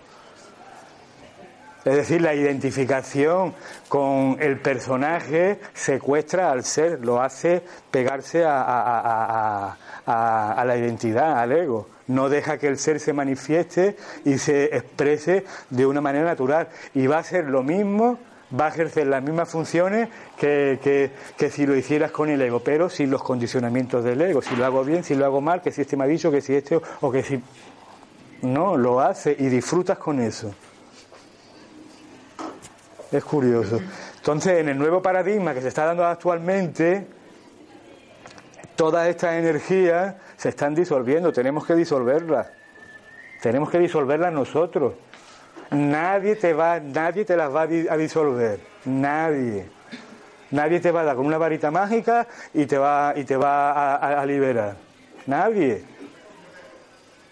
Es decir, la identificación con el personaje secuestra al ser, lo hace pegarse a, la identidad, al ego. No deja que el ser se manifieste y se exprese de una manera natural. Y va a ser lo mismo, va a ejercer las mismas funciones que, que, si lo hicieras con el ego, pero sin los condicionamientos del ego. Si lo hago bien, si lo hago mal, que si este me ha dicho, que si este o que si... No, lo hace y disfrutas con eso. Es curioso. Entonces, en el nuevo paradigma que se está dando actualmente, todas estas energías se están disolviendo, tenemos que disolverlas. Tenemos que disolverlas nosotros. Nadie te va, nadie te las va a disolver, nadie. Nadie te va a dar con una varita mágica y te va, y te va a, liberar. Nadie.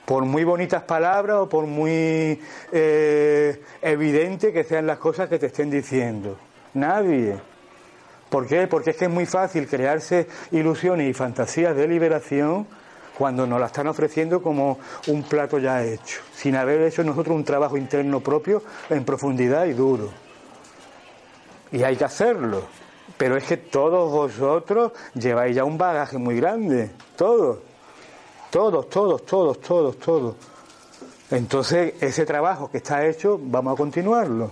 Por muy bonitas palabras o por muy eh, evidente que sean las cosas que te estén diciendo. Nadie. ¿Por qué? Porque es que es muy fácil crearse ilusiones y fantasías de liberación cuando nos la están ofreciendo como un plato ya hecho, sin haber hecho nosotros un trabajo interno propio en profundidad y duro. Y hay que hacerlo. Pero es que todos vosotros lleváis ya un bagaje muy grande, todos, todos, todos, todos, todos, todos. Entonces, ese trabajo que está hecho, vamos a continuarlo.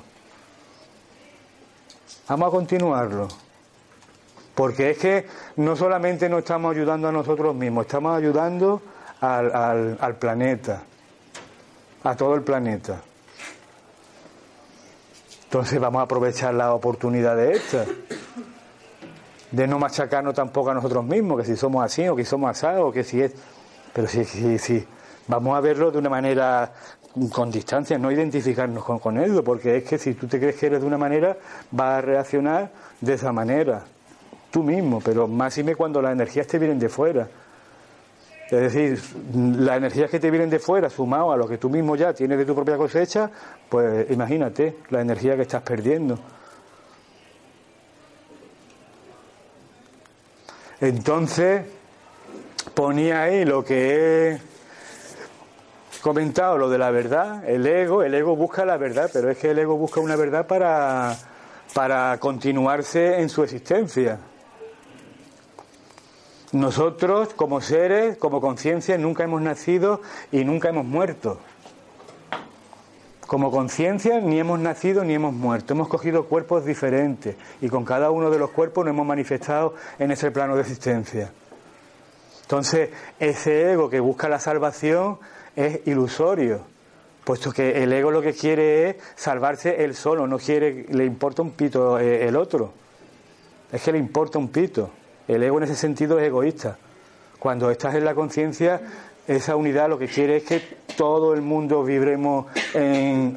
Vamos a continuarlo. Porque es que no solamente nos estamos ayudando a nosotros mismos, estamos ayudando al, al, planeta, a todo el planeta. Entonces vamos a aprovechar la oportunidad de esta, de no machacarnos tampoco a nosotros mismos, que si somos así o que somos asados o que si es... Pero sí, sí, sí, vamos a verlo de una manera con distancia, no identificarnos con, con ello, porque es que si tú te crees que eres de una manera, vas a reaccionar de esa manera tú mismo, pero más y me cuando las energías te vienen de fuera. Es decir, las energías que te vienen de fuera, sumado a lo que tú mismo ya tienes de tu propia cosecha, pues imagínate la energía que estás perdiendo. Entonces, ponía ahí lo que he comentado, lo de la verdad, el ego, el ego busca la verdad, pero es que el ego busca una verdad para, para continuarse en su existencia. Nosotros, como seres, como conciencia, nunca hemos nacido y nunca hemos muerto. Como conciencia, ni hemos nacido ni hemos muerto. Hemos cogido cuerpos diferentes y con cada uno de los cuerpos nos hemos manifestado en ese plano de existencia. Entonces, ese ego que busca la salvación es ilusorio, puesto que el ego lo que quiere es salvarse él solo, no quiere, le importa un pito eh, el otro. Es que le importa un pito. El ego en ese sentido es egoísta. Cuando estás en la conciencia, esa unidad lo que quiere es que todo el mundo vibremos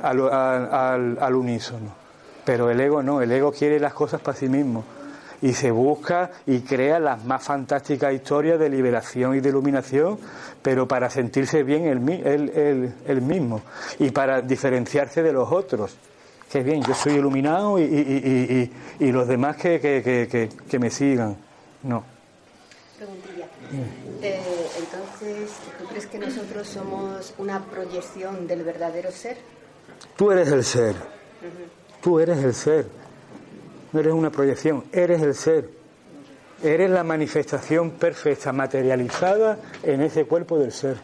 al, unísono. Pero el ego no, el ego quiere las cosas para sí mismo y se busca y crea las más fantásticas historias de liberación y de iluminación, pero para sentirse bien el, mismo y para diferenciarse de los otros. Que bien, yo soy iluminado y, los demás que me sigan. No. Preguntilla. Eh, entonces, ¿tú crees que nosotros somos una proyección del verdadero ser? Tú eres el ser. Tú eres el ser. No eres una proyección, eres el ser. Eres la manifestación perfecta, materializada en ese cuerpo del ser.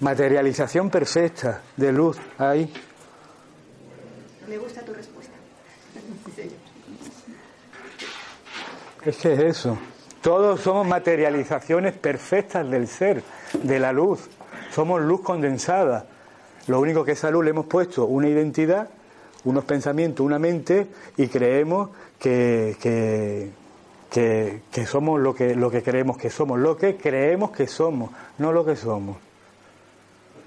Materialización perfecta de luz ahí. Me gusta tu respuesta. Es que es eso. Todos somos materializaciones perfectas del ser, de la luz. Somos luz condensada. Lo único que esa luz le hemos puesto una identidad, unos pensamientos, una mente y creemos que, que, que, somos lo que, lo que creemos que somos, lo que creemos que somos, no lo que somos.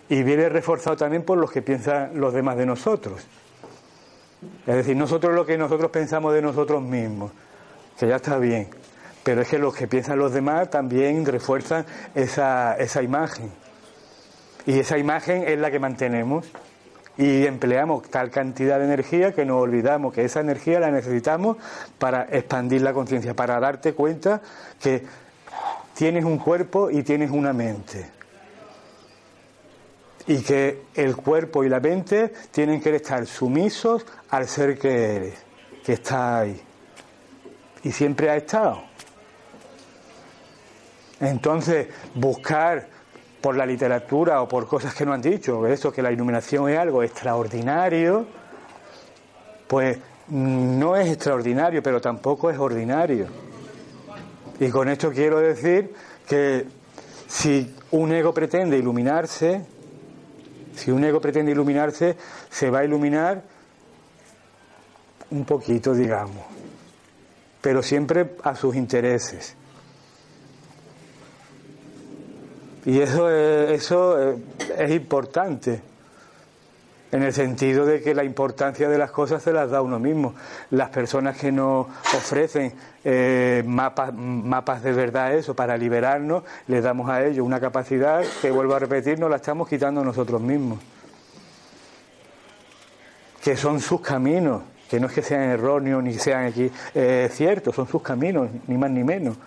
Y viene reforzado también por lo que piensan los demás de nosotros. Es decir, nosotros lo que nosotros pensamos de nosotros mismos que ya está bien. Pero es que los que piensan los demás también refuerzan esa, esa imagen. Y esa imagen es la que mantenemos. Y empleamos tal cantidad de energía que nos olvidamos que esa energía la necesitamos para expandir la conciencia, para darte cuenta que tienes un cuerpo y tienes una mente. Y que el cuerpo y la mente tienen que estar sumisos al ser que eres, que está ahí y siempre ha estado. Entonces, buscar por la literatura o por cosas que no han dicho, eso, que la iluminación es algo extraordinario, pues no es extraordinario, pero tampoco es ordinario. Y con esto quiero decir que si un ego pretende iluminarse, si un ego pretende iluminarse, se va a iluminar un poquito, digamos pero siempre a sus intereses. Y eso es, eso es importante. en el sentido de que la importancia de las cosas se las da uno mismo. Las personas que nos ofrecen eh, mapas, mapas de verdad, eso, para liberarnos, les damos a ellos una capacidad que, vuelvo a repetir, nos la estamos quitando nosotros mismos. Que son sus caminos, que no es que sean erróneos ni sean aquí, eh, ciertos, son sus caminos, ni más ni menos.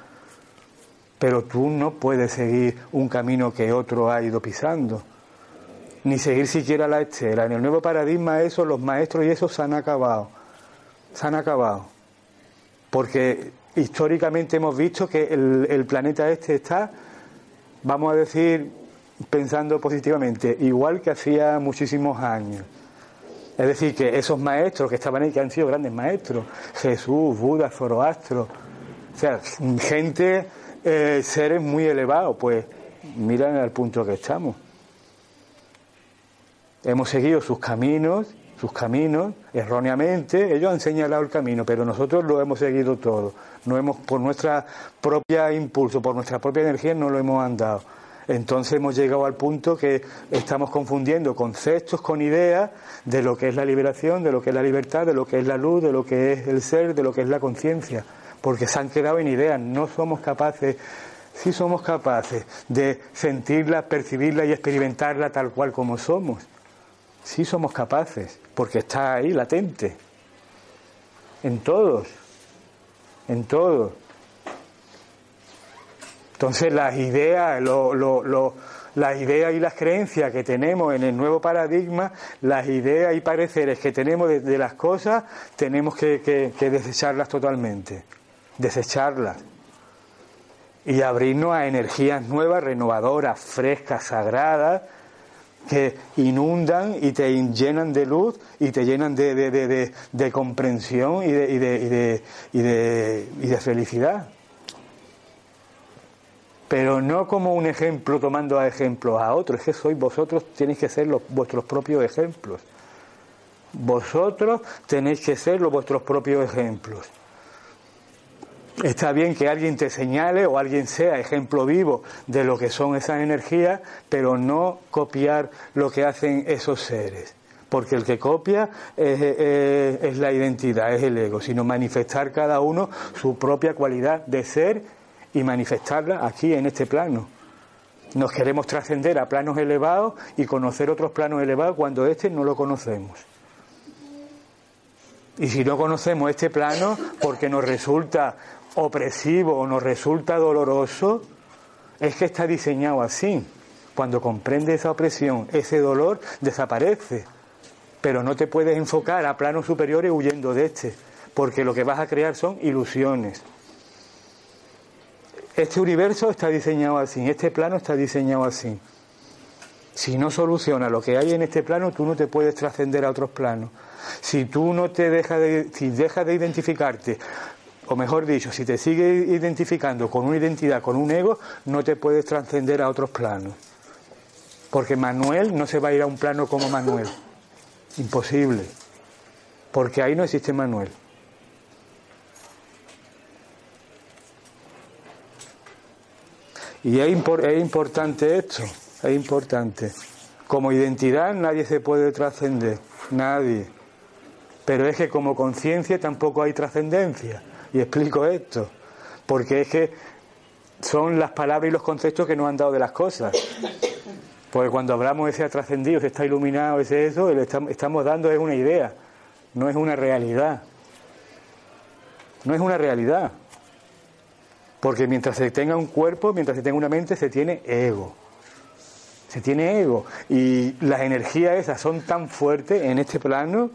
Pero tú no puedes seguir un camino que otro ha ido pisando ni seguir siquiera la estela. En el nuevo paradigma eso, los maestros y eso se han acabado. Se han acabado. Porque históricamente hemos visto que el, el planeta este está, vamos a decir, pensando positivamente, igual que hacía muchísimos años. Es decir, que esos maestros que estaban ahí, que han sido grandes maestros, Jesús, Buda, Zoroastro, o sea, gente, eh, seres muy elevados, pues miran al punto que estamos. Hemos seguido sus caminos, sus caminos, erróneamente, ellos han señalado el camino, pero nosotros lo hemos seguido todo. No hemos, por nuestra propia impulso, por nuestra propia energía, no lo hemos andado. Entonces hemos llegado al punto que estamos confundiendo conceptos con ideas de lo que es la liberación, de lo que es la libertad, de lo que es la luz, de lo que es el ser, de lo que es la conciencia, porque se han quedado en ideas, no somos capaces, sí somos capaces de sentirla, percibirla y experimentarla tal cual como somos. Sí somos capaces, porque está ahí latente. En todos. En todos. Entonces las ideas, las ideas y las creencias que tenemos en el nuevo paradigma, las ideas y pareceres que tenemos de, las cosas, tenemos que, que desecharlas totalmente. Desecharlas. Y abrirnos a energías nuevas, renovadoras, frescas, sagradas, que inundan y te llenan de luz y te llenan de, de, de, comprensión y de, y de felicidad. Pero no como un ejemplo tomando a ejemplos a otros, es que sois vosotros, tenéis que ser los, vuestros propios ejemplos. Vosotros tenéis que ser los vuestros propios ejemplos. Está bien que alguien te señale o alguien sea ejemplo vivo de lo que son esas energías, pero no copiar lo que hacen esos seres. Porque el que copia es, la identidad, es el ego, sino manifestar cada uno su propia cualidad de ser y manifestarla aquí en este plano. Nos queremos trascender a planos elevados y conocer otros planos elevados cuando este no lo conocemos. Y si no conocemos este plano, porque nos resulta opresivo o nos resulta doloroso, es que está diseñado así. Cuando comprende esa opresión, ese dolor desaparece. Pero no te puedes enfocar a planos superiores huyendo de este, porque lo que vas a crear son ilusiones. Este universo está diseñado así, este plano está diseñado así. Si no soluciona lo que hay en este plano, tú no te puedes trascender a otros planos. Si tú no te dejas de, si dejas de identificarte o mejor dicho, si te sigues identificando con una identidad, con un ego, no te puedes trascender a otros planos. Porque Manuel no se va a ir a un plano como Manuel. Imposible. Porque ahí no existe Manuel. Y es, es importante esto, es importante. Como identidad nadie se puede trascender, nadie. Pero es que como conciencia tampoco hay trascendencia. Y explico esto, porque es que son las palabras y los conceptos que nos han dado de las cosas. Porque cuando hablamos de ese trascendido, ese está iluminado, ese eso, estamos dando es una idea, no es una realidad. No es una realidad. Porque mientras se tenga un cuerpo, mientras se tenga una mente, se tiene ego. Se tiene ego. Y las energías esas son tan fuertes en este plano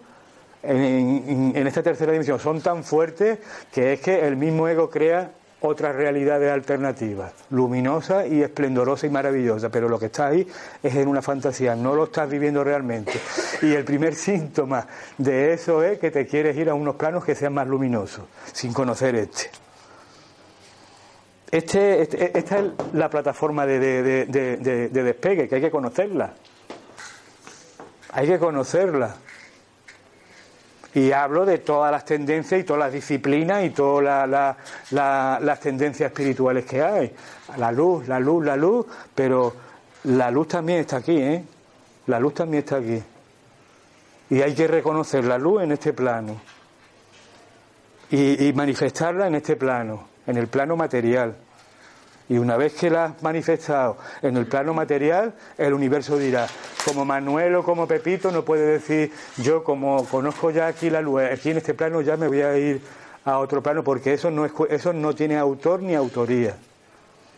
en, esta tercera dimensión son tan fuertes que es que el mismo ego crea otras realidades alternativas, luminosa y esplendorosa y maravillosa, pero lo que está ahí es en una fantasía, no lo estás viviendo realmente. Y el primer síntoma de eso es que te quieres ir a unos planos que sean más luminosos, sin conocer este. Este, este esta es la plataforma de despegue, que hay que conocerla. Hay que conocerla. Y hablo de todas las tendencias y todas las disciplinas y todas las tendencias espirituales que hay. La luz, la luz, la luz, pero la luz también está aquí, ¿eh? La luz también está aquí. Y hay que reconocer la luz en este plano y, manifestarla en este plano, en el plano material. Y una vez que la has manifestado en el plano material, el universo dirá, como Manuel o como Pepito no puede decir, yo como conozco ya aquí la luz, aquí en este plano ya me voy a ir a otro plano, porque eso no, es, eso no tiene autor ni autoría,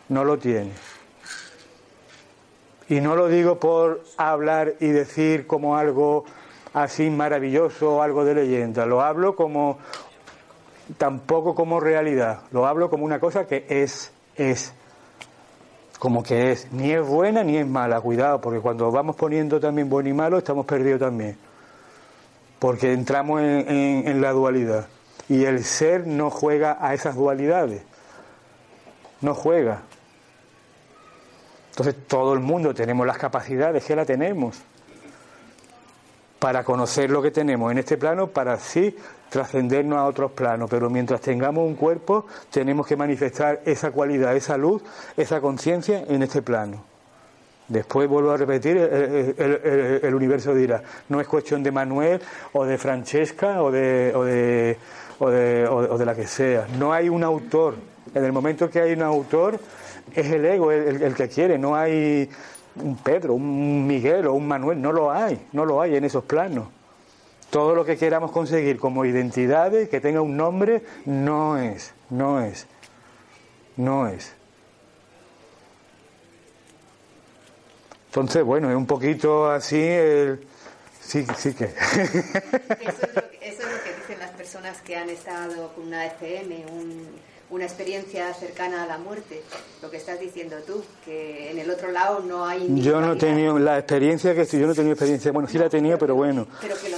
no lo tiene. Y no lo digo por hablar y decir como algo así maravilloso o algo de leyenda, lo hablo como tampoco como realidad, lo hablo como una cosa que es, es, como que es, ni es buena ni es mala, cuidado, porque cuando vamos poniendo también bueno y malo estamos perdidos también, porque entramos en, la dualidad. Y el ser no juega a esas dualidades, no juega. Entonces todo el mundo tenemos las capacidades que la tenemos para conocer lo que tenemos en este plano, para así trascendernos a otros planos, pero mientras tengamos un cuerpo tenemos que manifestar esa cualidad, esa luz, esa conciencia en este plano. Después vuelvo a repetir, el, universo dirá, no es cuestión de Manuel o de Francesca o de, o de, o de, o de la que sea. No hay un autor. En el momento que hay un autor, es el ego el, que quiere, no hay un Pedro, un Miguel o un Manuel, no lo hay, no lo hay en esos planos. Todo lo que queramos conseguir como identidades, que tenga un nombre, no es, no es, no es. Entonces, bueno, es un poquito así el... Sí, sí que... Eso es, lo que, eso es lo que dicen las personas que han estado con una FM, un una experiencia cercana a la muerte, lo que estás diciendo tú, que en el otro lado no hay... Yo no he tenido la experiencia que yo no he tenido experiencia, bueno, sí la he tenido, pero bueno,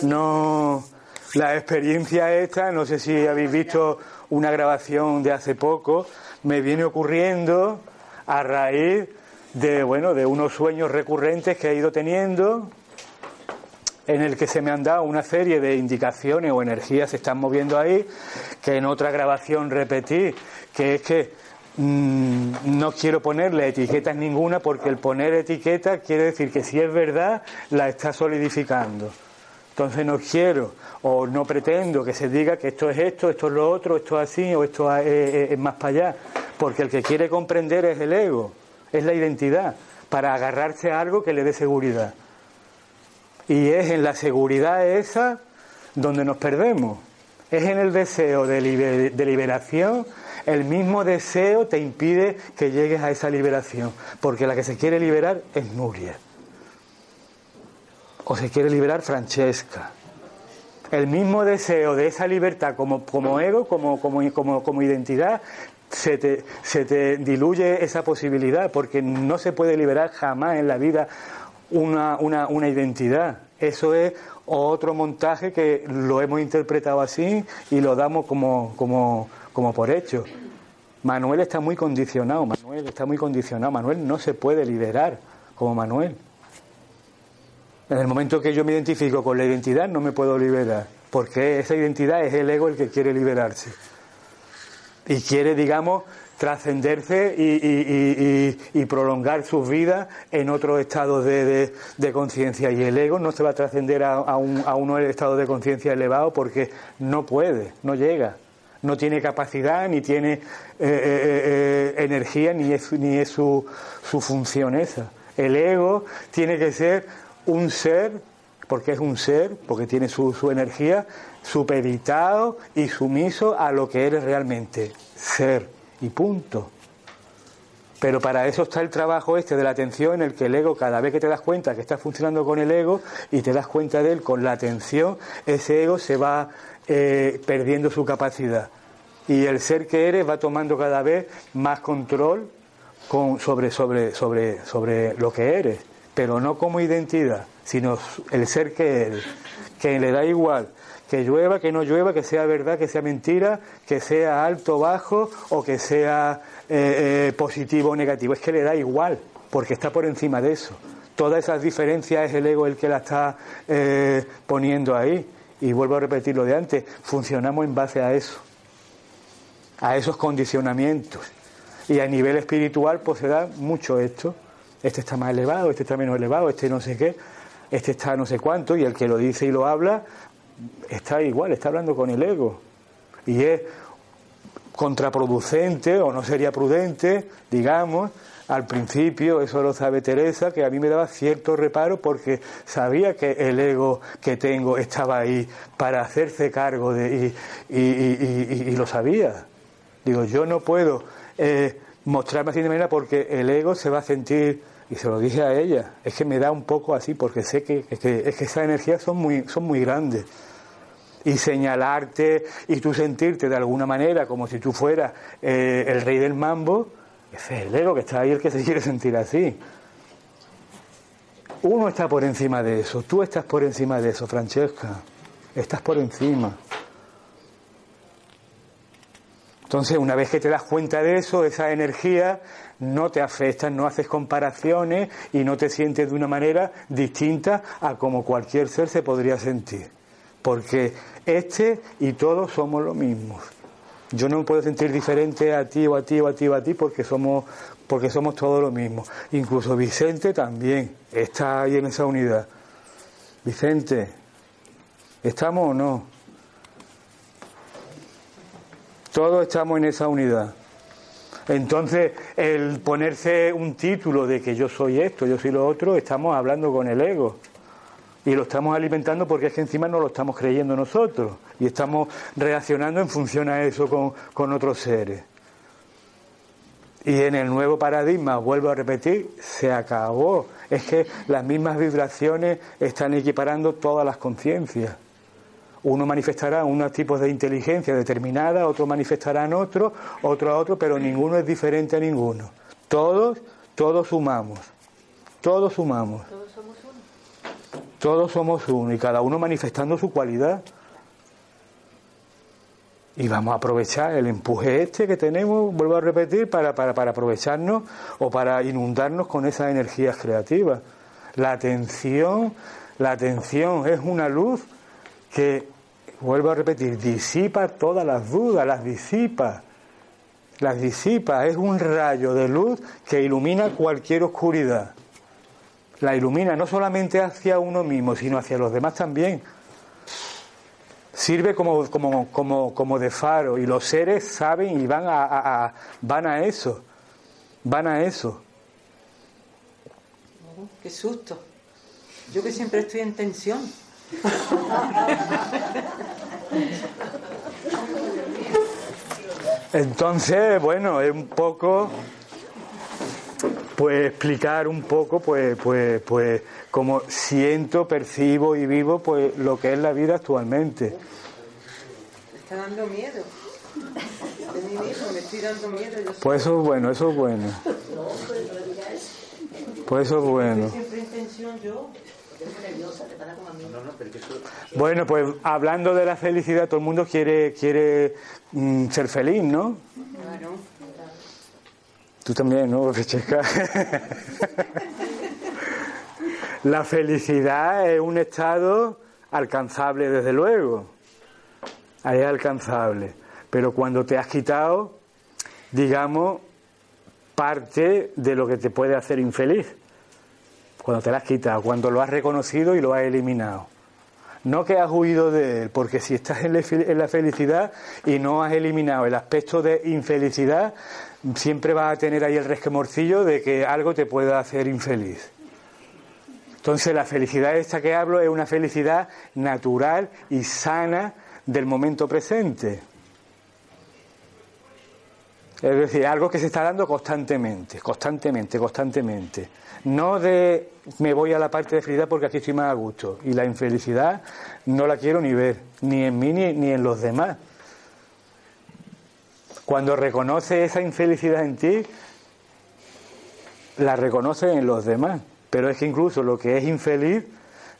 no... La experiencia esta, no sé si habéis visto una grabación de hace poco, me viene ocurriendo a raíz de, bueno, de unos sueños recurrentes que he ido teniendo, en el que se me han dado una serie de indicaciones o energías se están moviendo ahí, que en otra grabación repetí, que es que mm, no quiero ponerle etiquetas ninguna porque el poner etiquetas quiere decir que si es verdad la está solidificando. Entonces no quiero o no pretendo que se diga que esto es esto, esto es lo otro, esto es así o esto es, es más para allá, porque el que quiere comprender es el ego, es la identidad, para agarrarse a algo que le dé seguridad. Y es en la seguridad esa donde nos perdemos. Es en el deseo de, liberación, el mismo deseo te impide que llegues a esa liberación, porque la que se quiere liberar es Nuria. O se quiere liberar Francesca. El mismo deseo de esa libertad como, como ego, como, como, como, como identidad, se te, se te diluye esa posibilidad, porque no se puede liberar jamás en la vida una, una, una identidad. Eso es otro montaje que lo hemos interpretado así y lo damos como, como, como por hecho. Manuel está muy condicionado, Manuel está muy condicionado, Manuel no se puede liberar como Manuel. En el momento que yo me identifico con la identidad no me puedo liberar, porque esa identidad es el ego el que quiere liberarse. Y quiere, digamos, trascenderse y, prolongar sus vidas en otros estados de, conciencia. Y el ego no se va a trascender a, un, a estado de conciencia elevado porque no puede, no llega. No tiene capacidad, ni tiene eh, eh, eh, energía, ni es, ni es su, su función esa. El ego tiene que ser un ser, porque es un ser, porque tiene su, su energía, supeditado y sumiso a lo que eres realmente, ser y punto. Pero para eso está el trabajo este de la atención en el que el ego, cada vez que te das cuenta que estás funcionando con el ego y te das cuenta de él con la atención, ese ego se va eh, perdiendo su capacidad. Y el ser que eres va tomando cada vez más control con, sobre, sobre, sobre, sobre lo que eres, pero no como identidad, sino el ser que eres, que le da igual que llueva, que no llueva, que sea verdad, que sea mentira, que sea alto, bajo o que sea eh, eh, positivo o negativo. Es que le da igual, porque está por encima de eso. Todas esas diferencias es el ego el que la está eh, poniendo ahí. Y vuelvo a repetir lo de antes, funcionamos en base a eso, a esos condicionamientos. Y a nivel espiritual pues se da mucho esto. Este está más elevado, este está menos elevado, este no sé qué. este está no sé cuánto, y el que lo dice y lo habla está igual, está hablando con el ego. Y es contraproducente o no sería prudente, digamos, al principio, eso lo sabe Teresa, que a mí me daba cierto reparo porque sabía que el ego que tengo estaba ahí para hacerse cargo de y, lo sabía. Digo, yo no puedo eh, mostrarme así de manera porque el ego se va a sentir y se lo dije a ella, es que me da un poco así porque sé que, es que, es que esas energías son muy, son muy grandes y señalarte y tú sentirte de alguna manera como si tú fueras eh, el rey del mambo, es el ego que está ahí el que se quiere sentir así. Uno está por encima de eso, tú estás por encima de eso, Francesca, estás por encima. Entonces, una vez que te das cuenta de eso, esa energía no te afecta, no haces comparaciones y no te sientes de una manera distinta a como cualquier ser se podría sentir. Porque este y todos somos lo mismo. Yo no me puedo sentir diferente a ti o a ti o a ti o a ti porque somos, porque somos todos lo mismo. Incluso Vicente también está ahí en esa unidad. Vicente, ¿estamos o no? Todos estamos en esa unidad. Entonces, el ponerse un título de que yo soy esto, yo soy lo otro, estamos hablando con el ego. Y lo estamos alimentando porque es que encima no lo estamos creyendo nosotros. Y estamos reaccionando en función a eso con, con otros seres. Y en el nuevo paradigma, vuelvo a repetir, se acabó. Es que las mismas vibraciones están equiparando todas las conciencias. Uno manifestará unos tipos de inteligencia determinada, otro manifestará en otro, otro a otro, pero ninguno es diferente a ninguno. Todos, todos sumamos. Todos sumamos. Todos somos uno. Y cada uno manifestando su cualidad. Y vamos a aprovechar el empuje este que tenemos, vuelvo a repetir, para, para, para aprovecharnos o para inundarnos con esas energías creativas. La atención, la atención es una luz que, vuelvo a repetir, disipa todas las dudas, las disipa. Las disipa, es un rayo de luz que ilumina cualquier oscuridad. La ilumina no solamente hacia uno mismo, sino hacia los demás también. Sirve como, como, como, como de faro y los seres saben y van a, a, van a eso. Van a eso. qué susto. Yo que siempre estoy en tensión. Entonces, bueno, es un poco pues explicar un poco pues pues pues como siento, percibo y vivo pues lo que es la vida actualmente. Me está dando miedo. De mí mismo me estoy dando miedo. Pues eso es bueno, eso es bueno. Pues eso es bueno. Bueno, pues hablando de la felicidad, todo el mundo quiere, quiere mm, ser feliz, ¿no? Claro. Tú también, ¿no, la felicidad es un estado alcanzable, desde luego. Es alcanzable. Pero cuando te has quitado, digamos, parte de lo que te puede hacer infeliz cuando te la has quitado, cuando lo has reconocido y lo has eliminado. No que has huido de él, porque si estás en la felicidad y no has eliminado el aspecto de infelicidad, siempre vas a tener ahí el resquemorcillo de que algo te pueda hacer infeliz. Entonces la felicidad esta que hablo es una felicidad natural y sana del momento presente. Es decir, algo que se está dando constantemente, constantemente, constantemente. No de me voy a la parte de felicidad porque aquí estoy más a gusto. Y la infelicidad no la quiero ni ver, ni en mí ni, en los demás. Cuando reconoce esa infelicidad en ti, la reconoce en los demás. Pero es que incluso lo que es infeliz,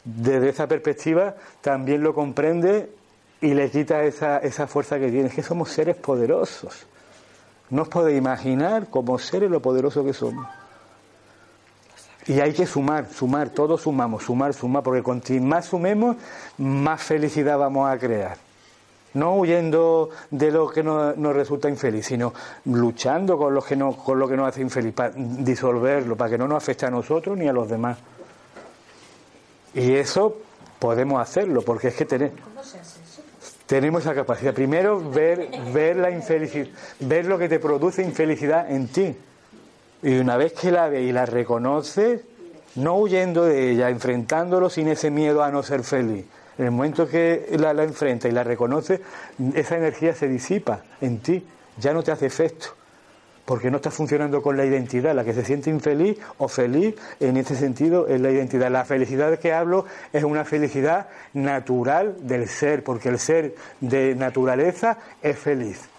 desde esa perspectiva, también lo comprende y le quita esa, esa fuerza que tiene. Es que somos seres poderosos. No os podéis imaginar como seres lo poderoso que somos. Y hay que sumar, sumar, todos sumamos, sumar, sumar, porque cuanto más sumemos, más felicidad vamos a crear. No huyendo de lo que nos, resulta infeliz, sino luchando con lo, que nos, con lo que nos hace infeliz, para disolverlo, para que no nos afecte a nosotros ni a los demás. Y eso podemos hacerlo, porque es que tenemos... Tenemos esa capacidad. Primero, ver, ver la infelicidad, ver lo que te produce infelicidad en ti. Y una vez que la ves y la reconoces, no huyendo de ella, enfrentándolo sin ese miedo a no ser feliz. En el momento que la, la enfrenta y la reconoce, esa energía se disipa en ti, ya no te hace efecto, porque no está funcionando con la identidad. La que se siente infeliz o feliz, en ese sentido, es la identidad. La felicidad que hablo es una felicidad natural del ser, porque el ser de naturaleza es feliz.